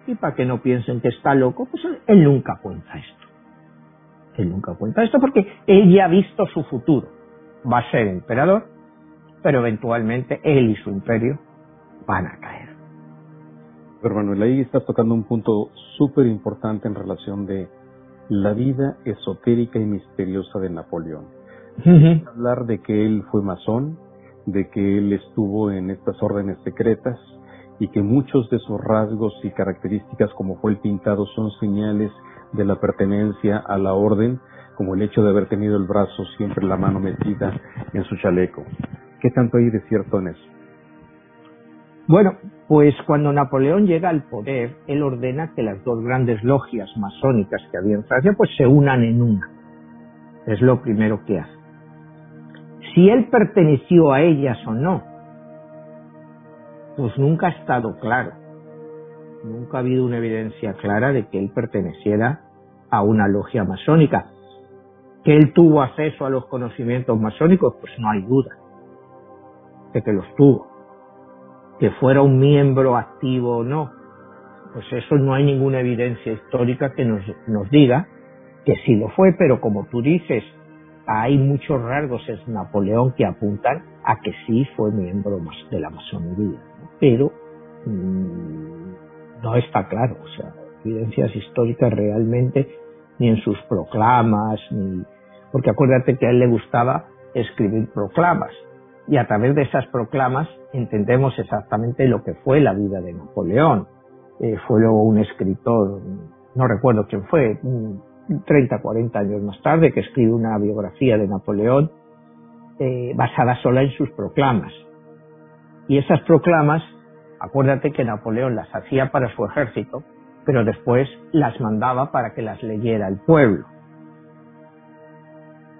[SPEAKER 3] y para que no piensen que está loco, pues él nunca cuenta esto. Él nunca cuenta esto porque él ya ha visto su futuro. Va a ser emperador, pero eventualmente él y su imperio van a caer.
[SPEAKER 2] Pero Manuel, ahí estás tocando un punto súper importante en relación de la vida esotérica y misteriosa de Napoleón. Hablar de que él fue masón, de que él estuvo en estas órdenes secretas y que muchos de sus rasgos y características como fue el pintado son señales de la pertenencia a la orden, como el hecho de haber tenido el brazo siempre la mano metida en su chaleco. ¿Qué tanto hay de cierto en eso?
[SPEAKER 3] Bueno, pues cuando Napoleón llega al poder, él ordena que las dos grandes logias masónicas que había en Francia pues se unan en una. Es lo primero que hace. Si él perteneció a ellas o no, pues nunca ha estado claro. Nunca ha habido una evidencia clara de que él perteneciera a una logia masónica. Que él tuvo acceso a los conocimientos masónicos, pues no hay duda de que los tuvo. Que fuera un miembro activo o no, pues eso no hay ninguna evidencia histórica que nos, nos diga que sí lo fue, pero como tú dices, hay muchos rasgos en Napoleón que apuntan a que sí fue miembro de la masonería pero mm, no está claro, o sea, evidencias históricas realmente, ni en sus proclamas, ni porque acuérdate que a él le gustaba escribir proclamas, y a través de esas proclamas entendemos exactamente lo que fue la vida de Napoleón. Eh, fue luego un escritor, no recuerdo quién fue, 30, 40 años más tarde, que escribe una biografía de Napoleón eh, basada sola en sus proclamas. Y esas proclamas, acuérdate que Napoleón las hacía para su ejército, pero después las mandaba para que las leyera el pueblo.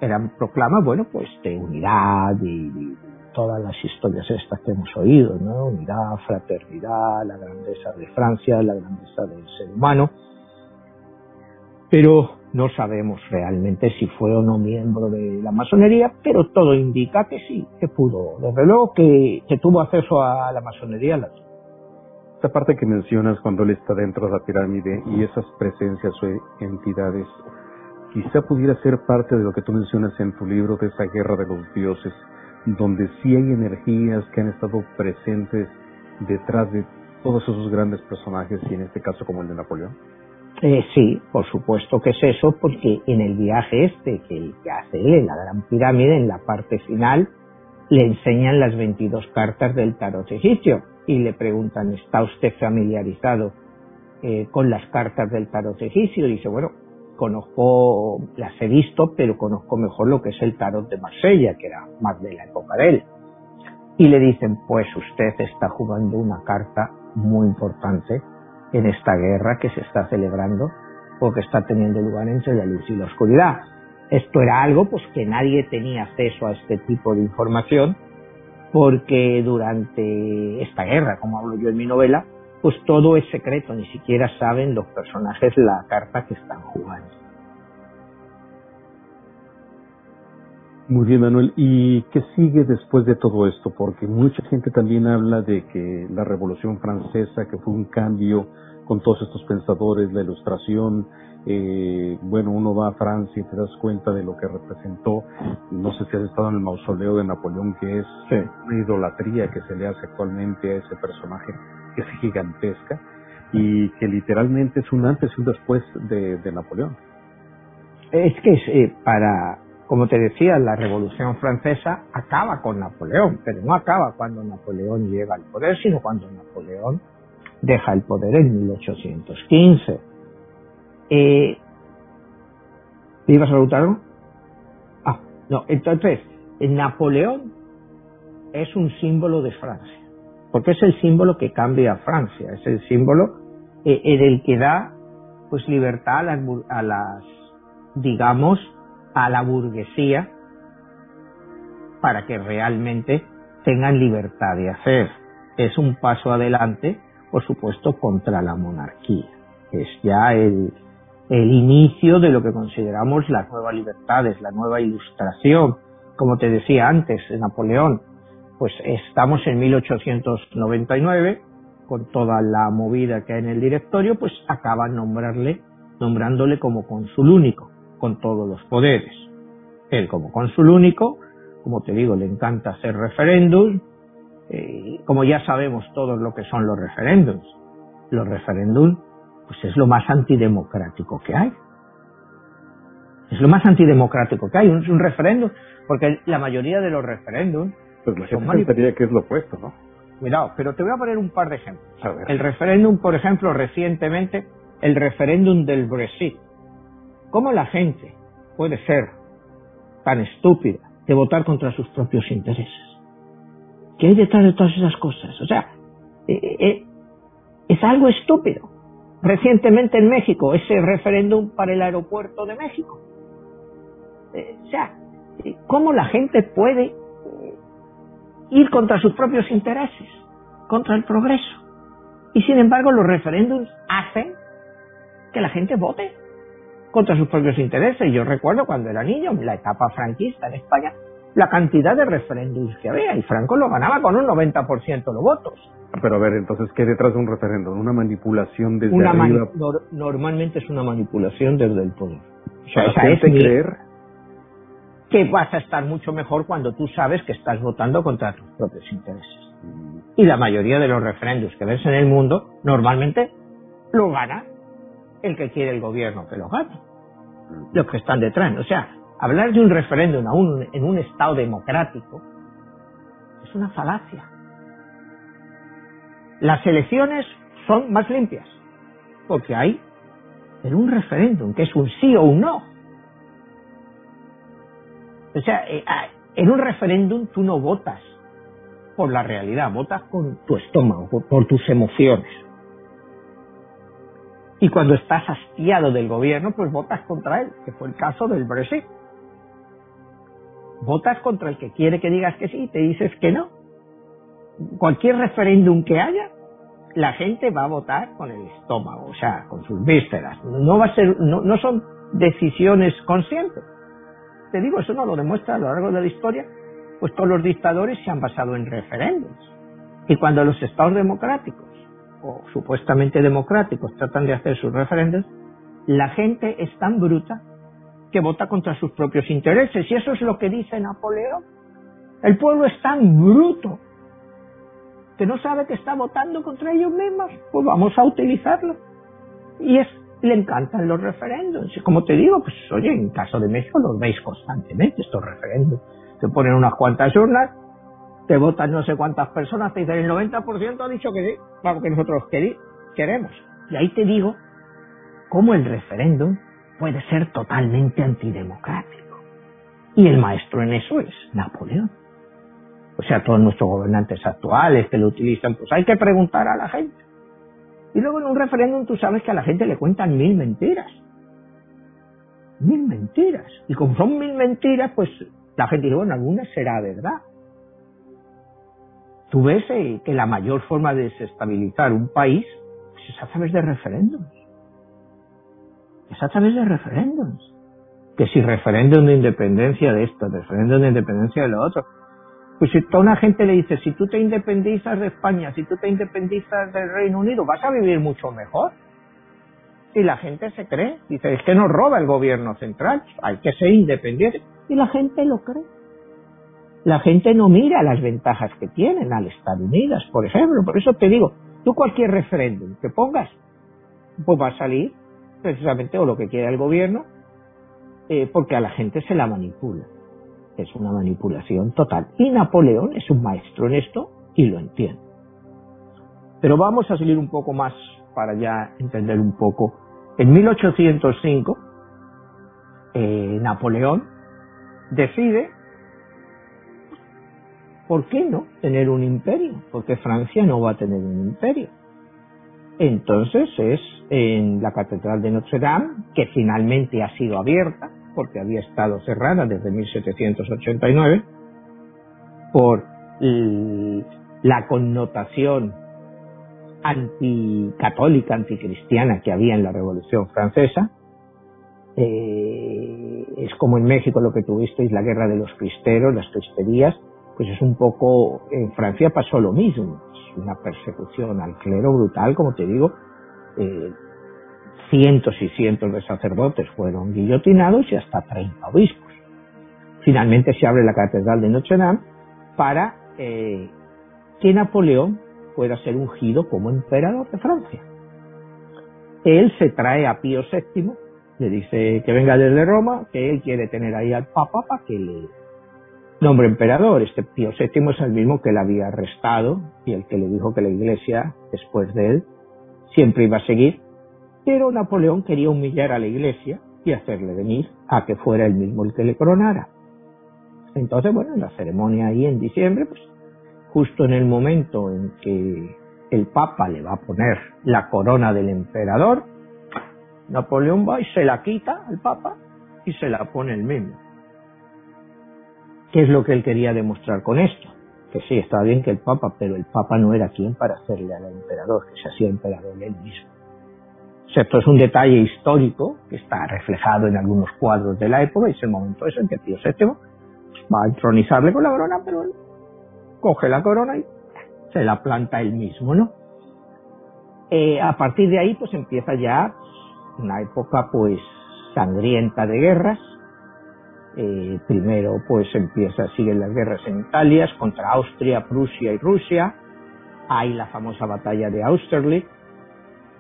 [SPEAKER 3] Eran proclamas, bueno, pues de unidad y, todas las historias estas que hemos oído, ¿no? Unidad, fraternidad, la grandeza de Francia, la grandeza del ser humano. Pero no sabemos realmente si fue o no miembro de la masonería, pero todo indica que sí, que pudo. Desde luego que, tuvo acceso a la masonería.
[SPEAKER 2] Esta parte que mencionas cuando él está dentro de la pirámide y esas presencias o entidades, quizá pudiera ser parte de lo que tú mencionas en tu libro de esa guerra de los dioses, donde sí hay energías que han estado presentes detrás de todos esos grandes personajes y en este caso como el de Napoleón.
[SPEAKER 3] Eh, sí, por supuesto que es eso, porque en el viaje este que, hace él en la Gran Pirámide, en la parte final, le enseñan las 22 cartas del tarot egipcio y le preguntan, ¿está usted familiarizado eh, con las cartas del tarot egipcio? Y dice, bueno, conozco, las he visto, pero conozco mejor lo que es el tarot de Marsella, que era más de la época de él. Y le dicen, pues usted está jugando una carta muy importante en esta guerra que se está celebrando o que está teniendo lugar entre la luz y la oscuridad. Esto era algo pues que nadie tenía acceso a este tipo de información porque durante esta guerra, como hablo yo en mi novela, pues todo es secreto, ni siquiera saben los personajes la carta que están jugando.
[SPEAKER 2] Muy bien, Manuel. ¿Y qué sigue después de todo esto? Porque mucha gente también habla de que la Revolución Francesa, que fue un cambio con todos estos pensadores, la ilustración, eh, bueno, uno va a Francia y te das cuenta de lo que representó. No sé si has estado en el mausoleo de Napoleón, que es una idolatría que se le hace actualmente a ese personaje, que es gigantesca y que literalmente es un antes y un después de, Napoleón.
[SPEAKER 3] Es que eh, para, como te decía, la Revolución Francesa acaba con Napoleón, pero no acaba cuando Napoleón llega al poder, sino cuando Napoleón deja el poder en 1815. Eh, ibas a preguntar? Ah, no, entonces, Napoleón es un símbolo de Francia, porque es el símbolo que cambia a Francia, es el símbolo eh, en el que da pues libertad a las, digamos, a la burguesía para que realmente tengan libertad de hacer. Es un paso adelante por supuesto, contra la monarquía. Es ya el, el inicio de lo que consideramos las nuevas libertades, la nueva ilustración. Como te decía antes, Napoleón, pues estamos en 1899, con toda la movida que hay en el directorio, pues acaban nombrarle, nombrándole como cónsul único, con todos los poderes. Él como cónsul único, como te digo, le encanta hacer referéndum, eh, como ya sabemos todos lo que son los referéndums, los referéndums pues es lo más antidemocrático que hay. Es lo más antidemocrático que hay, es un referéndum, porque la mayoría de los referéndums
[SPEAKER 2] pues la gente pensaría que es lo opuesto, ¿no?
[SPEAKER 3] cuidado, pero te voy a poner un par de ejemplos. El referéndum, por ejemplo, recientemente, el referéndum del Brexit. ¿Cómo la gente puede ser tan estúpida de votar contra sus propios intereses? ¿Qué hay detrás de todas esas cosas? O sea, eh, eh, es algo estúpido. Recientemente en México, ese referéndum para el aeropuerto de México. Eh, o sea, ¿cómo la gente puede ir contra sus propios intereses, contra el progreso? Y sin embargo, los referéndums hacen que la gente vote contra sus propios intereses. Yo recuerdo cuando era niño, en la etapa franquista en España, la cantidad de referéndums que había y Franco lo ganaba con un 90% de los votos.
[SPEAKER 2] Pero a ver, entonces, ¿qué detrás de un referéndum? ¿Una manipulación desde
[SPEAKER 3] una
[SPEAKER 2] arriba?
[SPEAKER 3] normalmente es una manipulación desde el poder.
[SPEAKER 2] O sea, esa es creer
[SPEAKER 3] que vas a estar mucho mejor cuando tú sabes que estás votando contra tus propios intereses. Y la mayoría de los referéndums que ves en el mundo normalmente lo gana el que quiere el gobierno que lo gane. Los que están detrás. O sea, hablar de un referéndum aún en un Estado democrático es una falacia. Las elecciones son más limpias porque hay en un referéndum que es un sí o un no. O sea, eh, ah, en un referéndum tú no votas por la realidad, votas con tu estómago, por tus emociones. Y cuando estás hastiado del gobierno, pues votas contra él, que fue el caso del Brexit. Votas contra el que quiere que digas que sí y te dices que no. Cualquier referéndum que haya, la gente va a votar con el estómago, o sea, con sus vísceras. No va a ser, no, no son decisiones conscientes. Te digo, eso no lo demuestra a lo largo de la historia, pues todos los dictadores se han basado en referéndums. Y cuando los estados democráticos o supuestamente democráticos tratan de hacer sus referendos, la gente es tan bruta que vota contra sus propios intereses. Y eso es lo que dice Napoleón. El pueblo es tan bruto que no sabe que está votando contra ellos mismos. Pues vamos a utilizarlo. Y es, le encantan los referendos. Y como te digo, pues oye, en caso de México los veis constantemente estos referendos. Se ponen unas cuantas urnas te votan no sé cuántas personas, te dicen el 90% ha dicho que sí, claro que nosotros queremos. Y ahí te digo cómo el referéndum puede ser totalmente antidemocrático. Y el maestro en eso es Napoleón. O sea, todos nuestros gobernantes actuales que lo utilizan, pues hay que preguntar a la gente. Y luego en un referéndum tú sabes que a la gente le cuentan mil mentiras. Mil mentiras. Y como son mil mentiras, pues la gente dice, bueno, alguna será verdad. Tú ves eh, que la mayor forma de desestabilizar un país pues, es a través de referéndums. Es a través de referéndums. Que si referéndum de independencia de esto, referéndum de independencia de lo otro. Pues si toda una gente le dice, si tú te independizas de España, si tú te independizas del Reino Unido, vas a vivir mucho mejor. Y la gente se cree, dice, es que nos roba el gobierno central, hay que ser independiente. Y la gente lo cree la gente no mira las ventajas que tienen al Estados Unidos, por ejemplo. Por eso te digo, tú cualquier referéndum que pongas, pues va a salir precisamente o lo que quiera el gobierno, eh, porque a la gente se la manipula. Es una manipulación total. Y Napoleón es un maestro en esto y lo entiende. Pero vamos a seguir un poco más para ya entender un poco. En 1805, eh, Napoleón decide ¿por qué no tener un imperio? Porque Francia no va a tener un imperio. Entonces es en la Catedral de Notre Dame, que finalmente ha sido abierta, porque había estado cerrada desde 1789, por la connotación anticatólica, anticristiana que había en la Revolución Francesa. Eh, es como en México lo que tuvisteis, la guerra de los cristeros, las cristerías, pues es un poco, en Francia pasó lo mismo, es una persecución al clero brutal, como te digo, eh, cientos y cientos de sacerdotes fueron guillotinados y hasta 30 obispos. Finalmente se abre la Catedral de Notre Dame para eh, que Napoleón pueda ser ungido como emperador de Francia. Él se trae a Pío VII, le dice que venga desde Roma, que él quiere tener ahí al Papa para que le nombre emperador. Este Pío VII es el mismo que le había arrestado y el que le dijo que la iglesia, después de él, siempre iba a seguir. Pero Napoleón quería humillar a la iglesia y hacerle venir a que fuera él mismo el que le coronara. Entonces, bueno, en la ceremonia ahí en diciembre, pues justo en el momento en que el Papa le va a poner la corona del emperador, Napoleón va y se la quita al Papa y se la pone él mismo. ¿Qué es lo que él quería demostrar con esto? Que sí, estaba bien que el Papa, pero el Papa no era quien para hacerle al emperador, que se hacía emperador él mismo. Esto es un detalle histórico que está reflejado en algunos cuadros de la época y es el momento ese en que Pío VII va a entronizarle con la corona, pero él coge la corona y se la planta él mismo, ¿no? Eh, a partir de ahí, pues empieza ya una época, pues, sangrienta de guerras, eh, primero pues empieza, siguen las guerras en Italia contra Austria, Prusia y Rusia. Hay la famosa batalla de Austerlitz,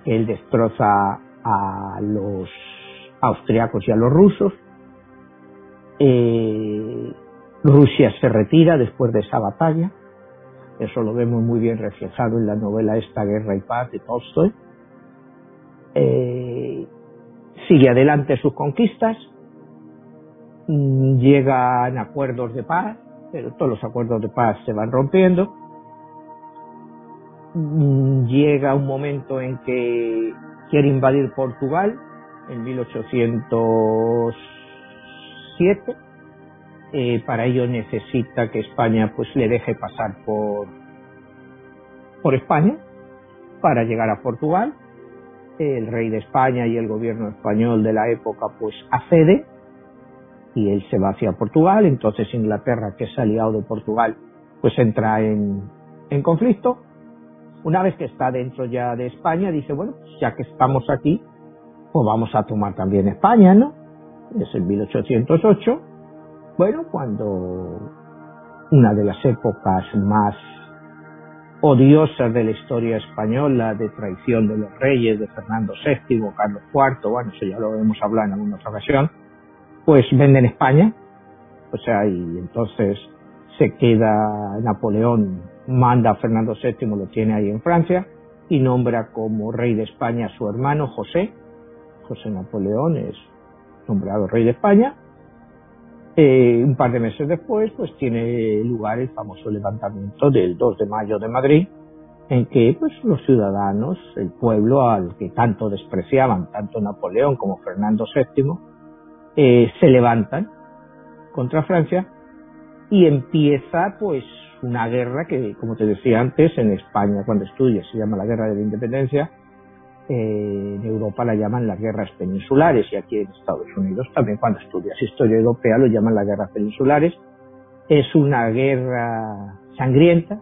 [SPEAKER 3] que él destroza a los austriacos y a los rusos. Eh, Rusia se retira después de esa batalla. Eso lo vemos muy bien reflejado en la novela Esta Guerra y Paz de Tolstoy. Eh, sigue adelante sus conquistas llegan acuerdos de paz, pero todos los acuerdos de paz se van rompiendo. Mm, llega un momento en que quiere invadir Portugal, en 1807. Eh, para ello necesita que España pues le deje pasar por, por España para llegar a Portugal. El rey de España y el gobierno español de la época pues accede y él se va hacia Portugal, entonces Inglaterra, que es aliado de Portugal, pues entra en, en conflicto. Una vez que está dentro ya de España, dice, bueno, pues ya que estamos aquí, pues vamos a tomar también España, ¿no? Es en 1808, bueno, cuando una de las épocas más odiosas de la historia española, de traición de los reyes, de Fernando VII, Carlos IV, bueno, eso ya lo hemos hablado en alguna otra ocasión, pues venden España, o sea, y entonces se queda Napoleón, manda a Fernando VII, lo tiene ahí en Francia, y nombra como rey de España a su hermano José, José Napoleón es nombrado rey de España. Eh, un par de meses después, pues tiene lugar el famoso levantamiento del 2 de mayo de Madrid, en que pues los ciudadanos, el pueblo al que tanto despreciaban tanto Napoleón como Fernando VII, eh, se levantan contra Francia y empieza pues una guerra que, como te decía antes, en España cuando estudias se llama la Guerra de la Independencia, eh, en Europa la llaman las guerras peninsulares y aquí en Estados Unidos también cuando estudias historia europea lo llaman las guerras peninsulares. Es una guerra sangrienta,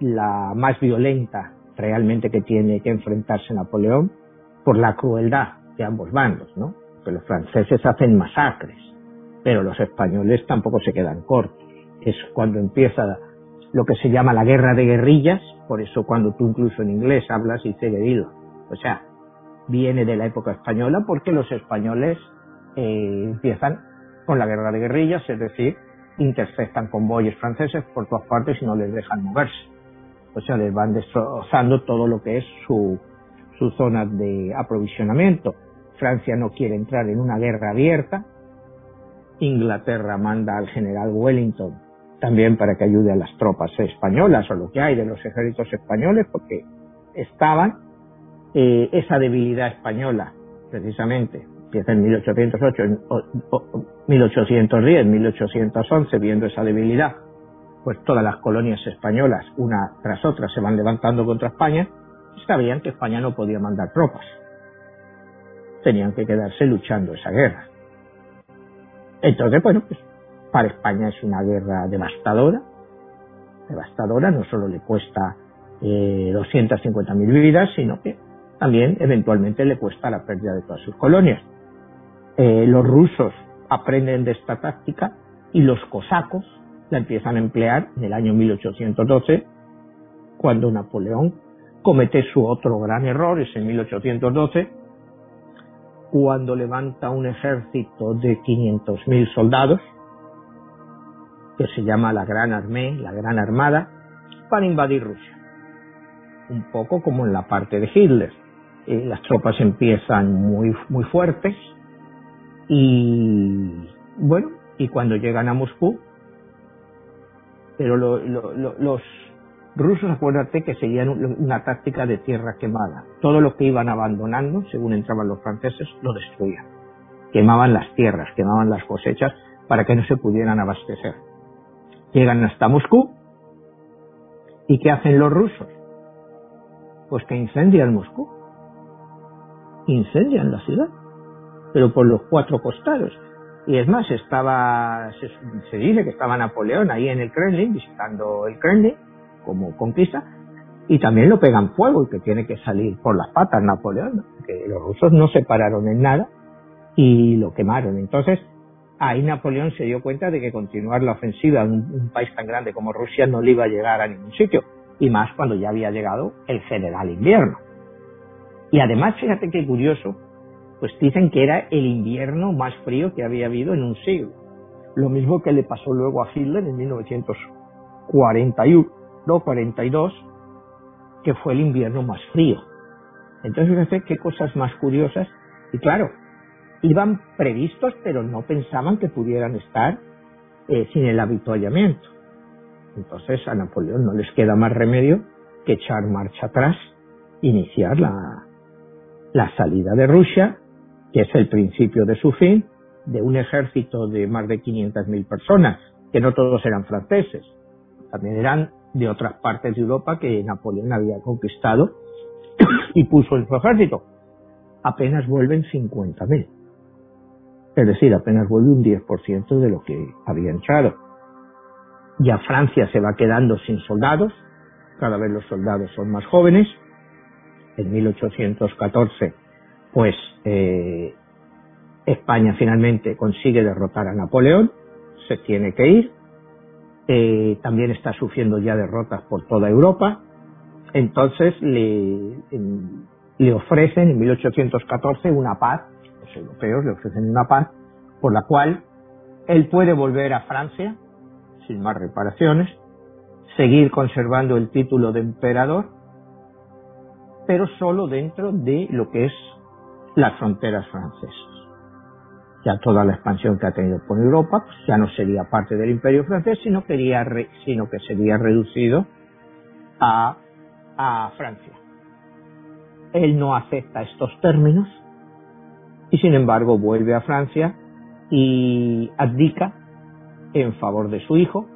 [SPEAKER 3] la más violenta realmente que tiene que enfrentarse Napoleón por la crueldad de ambos bandos, ¿no? Que los franceses hacen masacres, pero los españoles tampoco se quedan cortos. Es cuando empieza lo que se llama la guerra de guerrillas, por eso cuando tú incluso en inglés hablas y guerrilla, o sea, viene de la época española porque los españoles eh, empiezan con la guerra de guerrillas, es decir, interceptan convoyes franceses por todas partes y no les dejan moverse. O sea, les van destrozando todo lo que es su, su zona de aprovisionamiento. Francia no quiere entrar en una guerra abierta. Inglaterra manda al general Wellington también para que ayude a las tropas españolas o lo que hay de los ejércitos españoles porque estaban eh, esa debilidad española precisamente empieza en 1808 en 1810 1811 viendo esa debilidad pues todas las colonias españolas una tras otra se van levantando contra España sabían que España no podía mandar tropas tenían que quedarse luchando esa guerra. Entonces, bueno, pues para España es una guerra devastadora, devastadora, no solo le cuesta eh, 250.000 vidas, sino que también eventualmente le cuesta la pérdida de todas sus colonias. Eh, los rusos aprenden de esta táctica y los cosacos la empiezan a emplear en el año 1812, cuando Napoleón comete su otro gran error, es en 1812, cuando levanta un ejército de 500.000 soldados que se llama la Gran Armée, la Gran Armada, para invadir Rusia. Un poco como en la parte de Hitler. Eh, las tropas empiezan muy, muy fuertes y, bueno, y cuando llegan a Moscú, pero los rusos, acuérdate que seguían una táctica de tierra quemada. Todo lo que iban abandonando, según entraban los franceses, lo destruían. Quemaban las tierras, quemaban las cosechas para que no se pudieran abastecer. Llegan hasta Moscú y ¿qué hacen los rusos? Pues que incendian Moscú. Incendian la ciudad, pero por los cuatro costados. Y es más, estaba, se, se dice que estaba Napoleón ahí en el Kremlin, visitando el Kremlin, como conquista, y también lo pegan fuego y que tiene que salir por las patas Napoleón, que los rusos no se pararon en nada y lo quemaron. Entonces, ahí Napoleón se dio cuenta de que continuar la ofensiva en un, país tan grande como Rusia no le iba a llegar a ningún sitio, y más cuando ya había llegado el general invierno. Y además, fíjate qué curioso, pues dicen que era el invierno más frío que había habido en un siglo. Lo mismo que le pasó luego a Hitler en 1941 42, que fue el invierno más frío. Entonces, fíjate qué cosas más curiosas. Y claro, iban previstos, pero no pensaban que pudieran estar eh, sin el habituallamiento. Entonces a Napoleón no les queda más remedio que echar marcha atrás, iniciar la, la salida de Rusia, que es el principio de su fin, de un ejército de más de 500.000 personas, que no todos eran franceses, también eran de otras partes de Europa que Napoleón había conquistado y puso en su ejército. Apenas vuelven 50.000. Es decir, apenas vuelve un 10% de lo que había entrado. Ya Francia se va quedando sin soldados, cada vez los soldados son más jóvenes. En 1814, pues eh, España finalmente consigue derrotar a Napoleón, se tiene que ir, eh, también está sufriendo ya derrotas por toda Europa. Entonces le, ofrecen en 1814 una paz, los europeos le ofrecen una paz por la cual él puede volver a Francia sin más reparaciones, seguir conservando el título de emperador, pero solo dentro de lo que es las fronteras francesas ya toda la expansión que ha tenido por Europa, pues ya no sería parte del imperio francés, sino, quería sino que sería reducido a, a Francia. Él no acepta estos términos y sin embargo vuelve a Francia y abdica en favor de su hijo.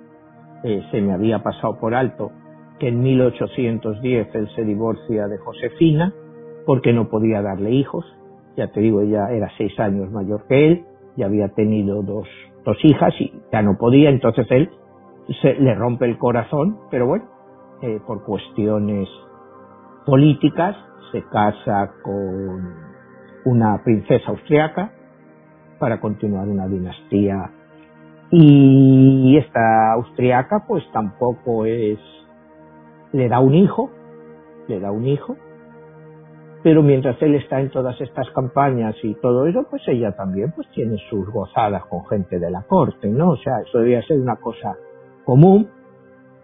[SPEAKER 3] Eh, se me había pasado por alto que en 1810 él se divorcia de Josefina porque no podía darle hijos ya te digo, ella era seis años mayor que él, ya había tenido dos, dos hijas y ya no podía, entonces él se le rompe el corazón, pero bueno, eh, por cuestiones políticas se casa con una princesa austriaca para continuar una dinastía. Y esta austriaca pues tampoco es le da un hijo le da un hijo pero mientras él está en todas estas campañas y todo eso, pues ella también pues tiene sus gozadas con gente de la corte, ¿no? O sea, eso debía ser una cosa común.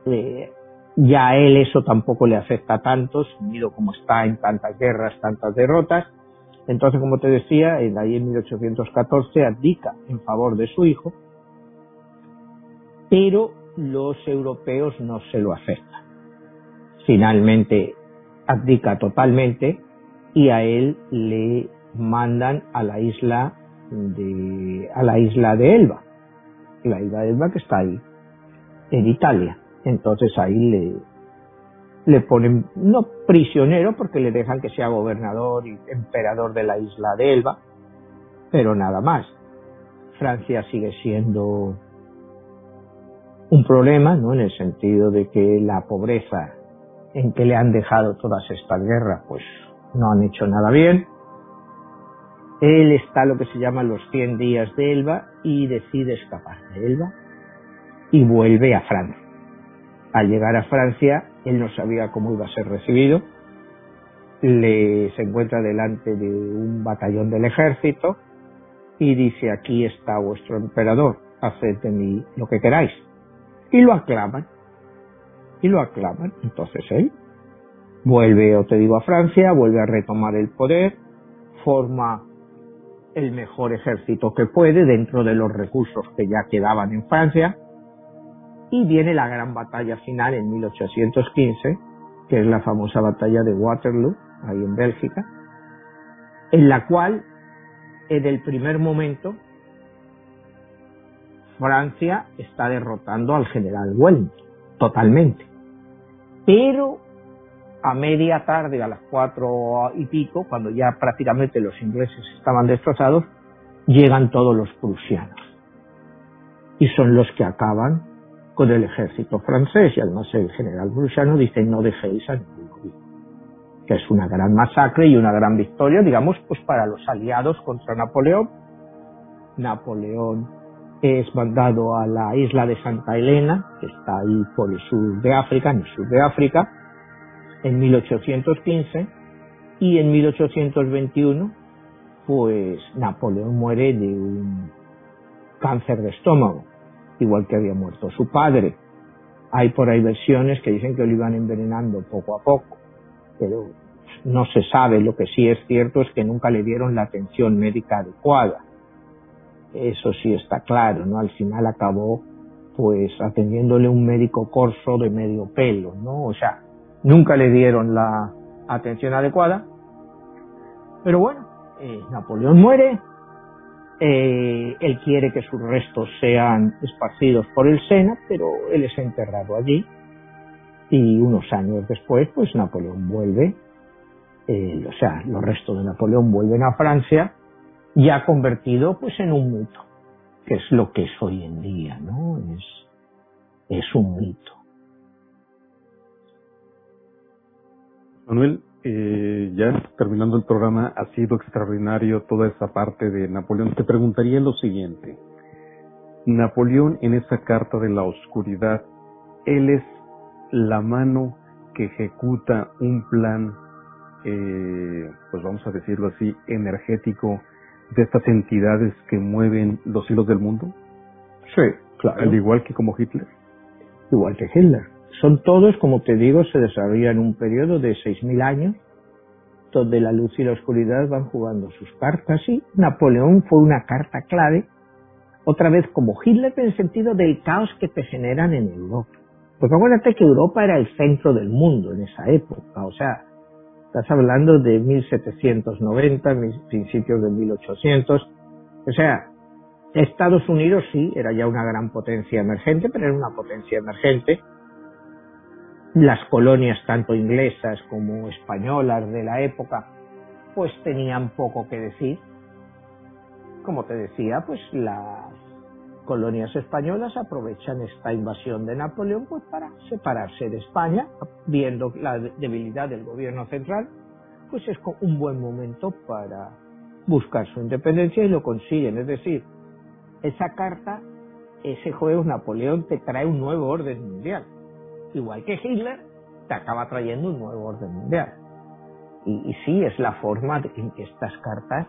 [SPEAKER 3] Eh, ya a él eso tampoco le afecta tanto, sumido como está en tantas guerras, tantas derrotas. Entonces, como te decía, ahí en 1814 abdica en favor de su hijo, pero los europeos no se lo aceptan. Finalmente abdica totalmente y a él le mandan a la isla de a la isla de Elba. La isla de Elba que está ahí en Italia. Entonces ahí le le ponen no prisionero porque le dejan que sea gobernador y emperador de la isla de Elba pero nada más. Francia sigue siendo un problema no en el sentido de que la pobreza en que le han dejado todas estas guerras pues no han hecho nada bien. Él está lo que se llama los 100 días de Elba y decide escapar de Elba y vuelve a Francia. Al llegar a Francia, él no sabía cómo iba a ser recibido. Le, se encuentra delante de un batallón del ejército y dice, aquí está vuestro emperador, haced de mí lo que queráis. y lo aclaman. Y lo aclaman. Entonces él vuelve, o te digo, a Francia, vuelve a retomar el poder, forma el mejor ejército que puede dentro de los recursos que ya quedaban en Francia, y viene la gran batalla final en 1815, que es la famosa batalla de Waterloo, ahí en Bélgica, en la cual, en el primer momento, Francia está derrotando al general Wellington, totalmente. Pero a media tarde, a las cuatro y pico, cuando ya prácticamente los ingleses estaban destrozados, llegan todos los prusianos. Y son los que acaban con el ejército francés. Y además el general prusiano dice no dejéis a que es una gran masacre y una gran victoria, digamos, pues para los aliados contra Napoleón. Napoleón es mandado a la isla de Santa Elena, que está ahí por el sur de África, en el sur de África, en 1815 y en 1821 pues Napoleón muere de un cáncer de estómago, igual que había muerto su padre. Hay por ahí versiones que dicen que lo iban envenenando poco a poco, pero no se sabe. Lo que sí es cierto es que nunca le dieron la atención médica adecuada. Eso sí está claro, ¿no? Al final acabó pues atendiéndole un médico corso de medio pelo, ¿no? O sea, nunca le dieron la atención adecuada. Pero bueno, eh, Napoleón muere, eh, él quiere que sus restos sean esparcidos por el Sena, pero él es enterrado allí y unos años después, pues Napoleón vuelve, eh, o sea, los restos de Napoleón vuelven a Francia, ya convertido pues en un mito, que es lo que es hoy en día, ¿no? Es, es un mito.
[SPEAKER 2] Manuel, eh, ya terminando el programa, ha sido extraordinario toda esa parte de Napoleón. Te preguntaría lo siguiente. Napoleón en esa carta de la oscuridad, él es la mano que ejecuta un plan, eh, pues vamos a decirlo así, energético de estas entidades que mueven los hilos del mundo.
[SPEAKER 3] Sí, claro.
[SPEAKER 2] Al igual que como Hitler.
[SPEAKER 3] Igual que Hitler. Son todos, como te digo, se desarrollan en un periodo de 6.000 años, donde la luz y la oscuridad van jugando sus cartas y Napoleón fue una carta clave, otra vez como Hitler en el sentido del caos que te generan en Europa. Porque acuérdate que Europa era el centro del mundo en esa época, o sea, estás hablando de 1790, principios de 1800, o sea, Estados Unidos sí, era ya una gran potencia emergente, pero era una potencia emergente las colonias tanto inglesas como españolas de la época pues tenían poco que decir. Como te decía, pues las colonias españolas aprovechan esta invasión de Napoleón pues para separarse de España, viendo la debilidad del gobierno central, pues es un buen momento para buscar su independencia y lo consiguen. Es decir, esa carta, ese juego Napoleón te trae un nuevo orden mundial igual que Hitler, te acaba trayendo un nuevo orden mundial. Y, sí, es la forma en que estas cartas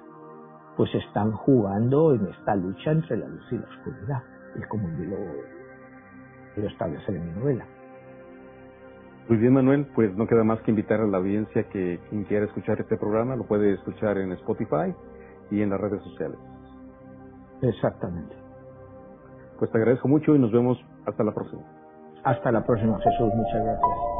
[SPEAKER 3] pues están jugando en esta lucha entre la luz y la oscuridad. Es como yo lo, lo establecer en mi novela.
[SPEAKER 2] Muy bien, Manuel, pues no queda más que invitar a la audiencia que quien quiera escuchar este programa lo puede escuchar en Spotify y en las redes sociales.
[SPEAKER 3] Exactamente.
[SPEAKER 2] Pues te agradezco mucho y nos vemos hasta la próxima.
[SPEAKER 3] Hasta la próxima, Jesús. Muchas gracias.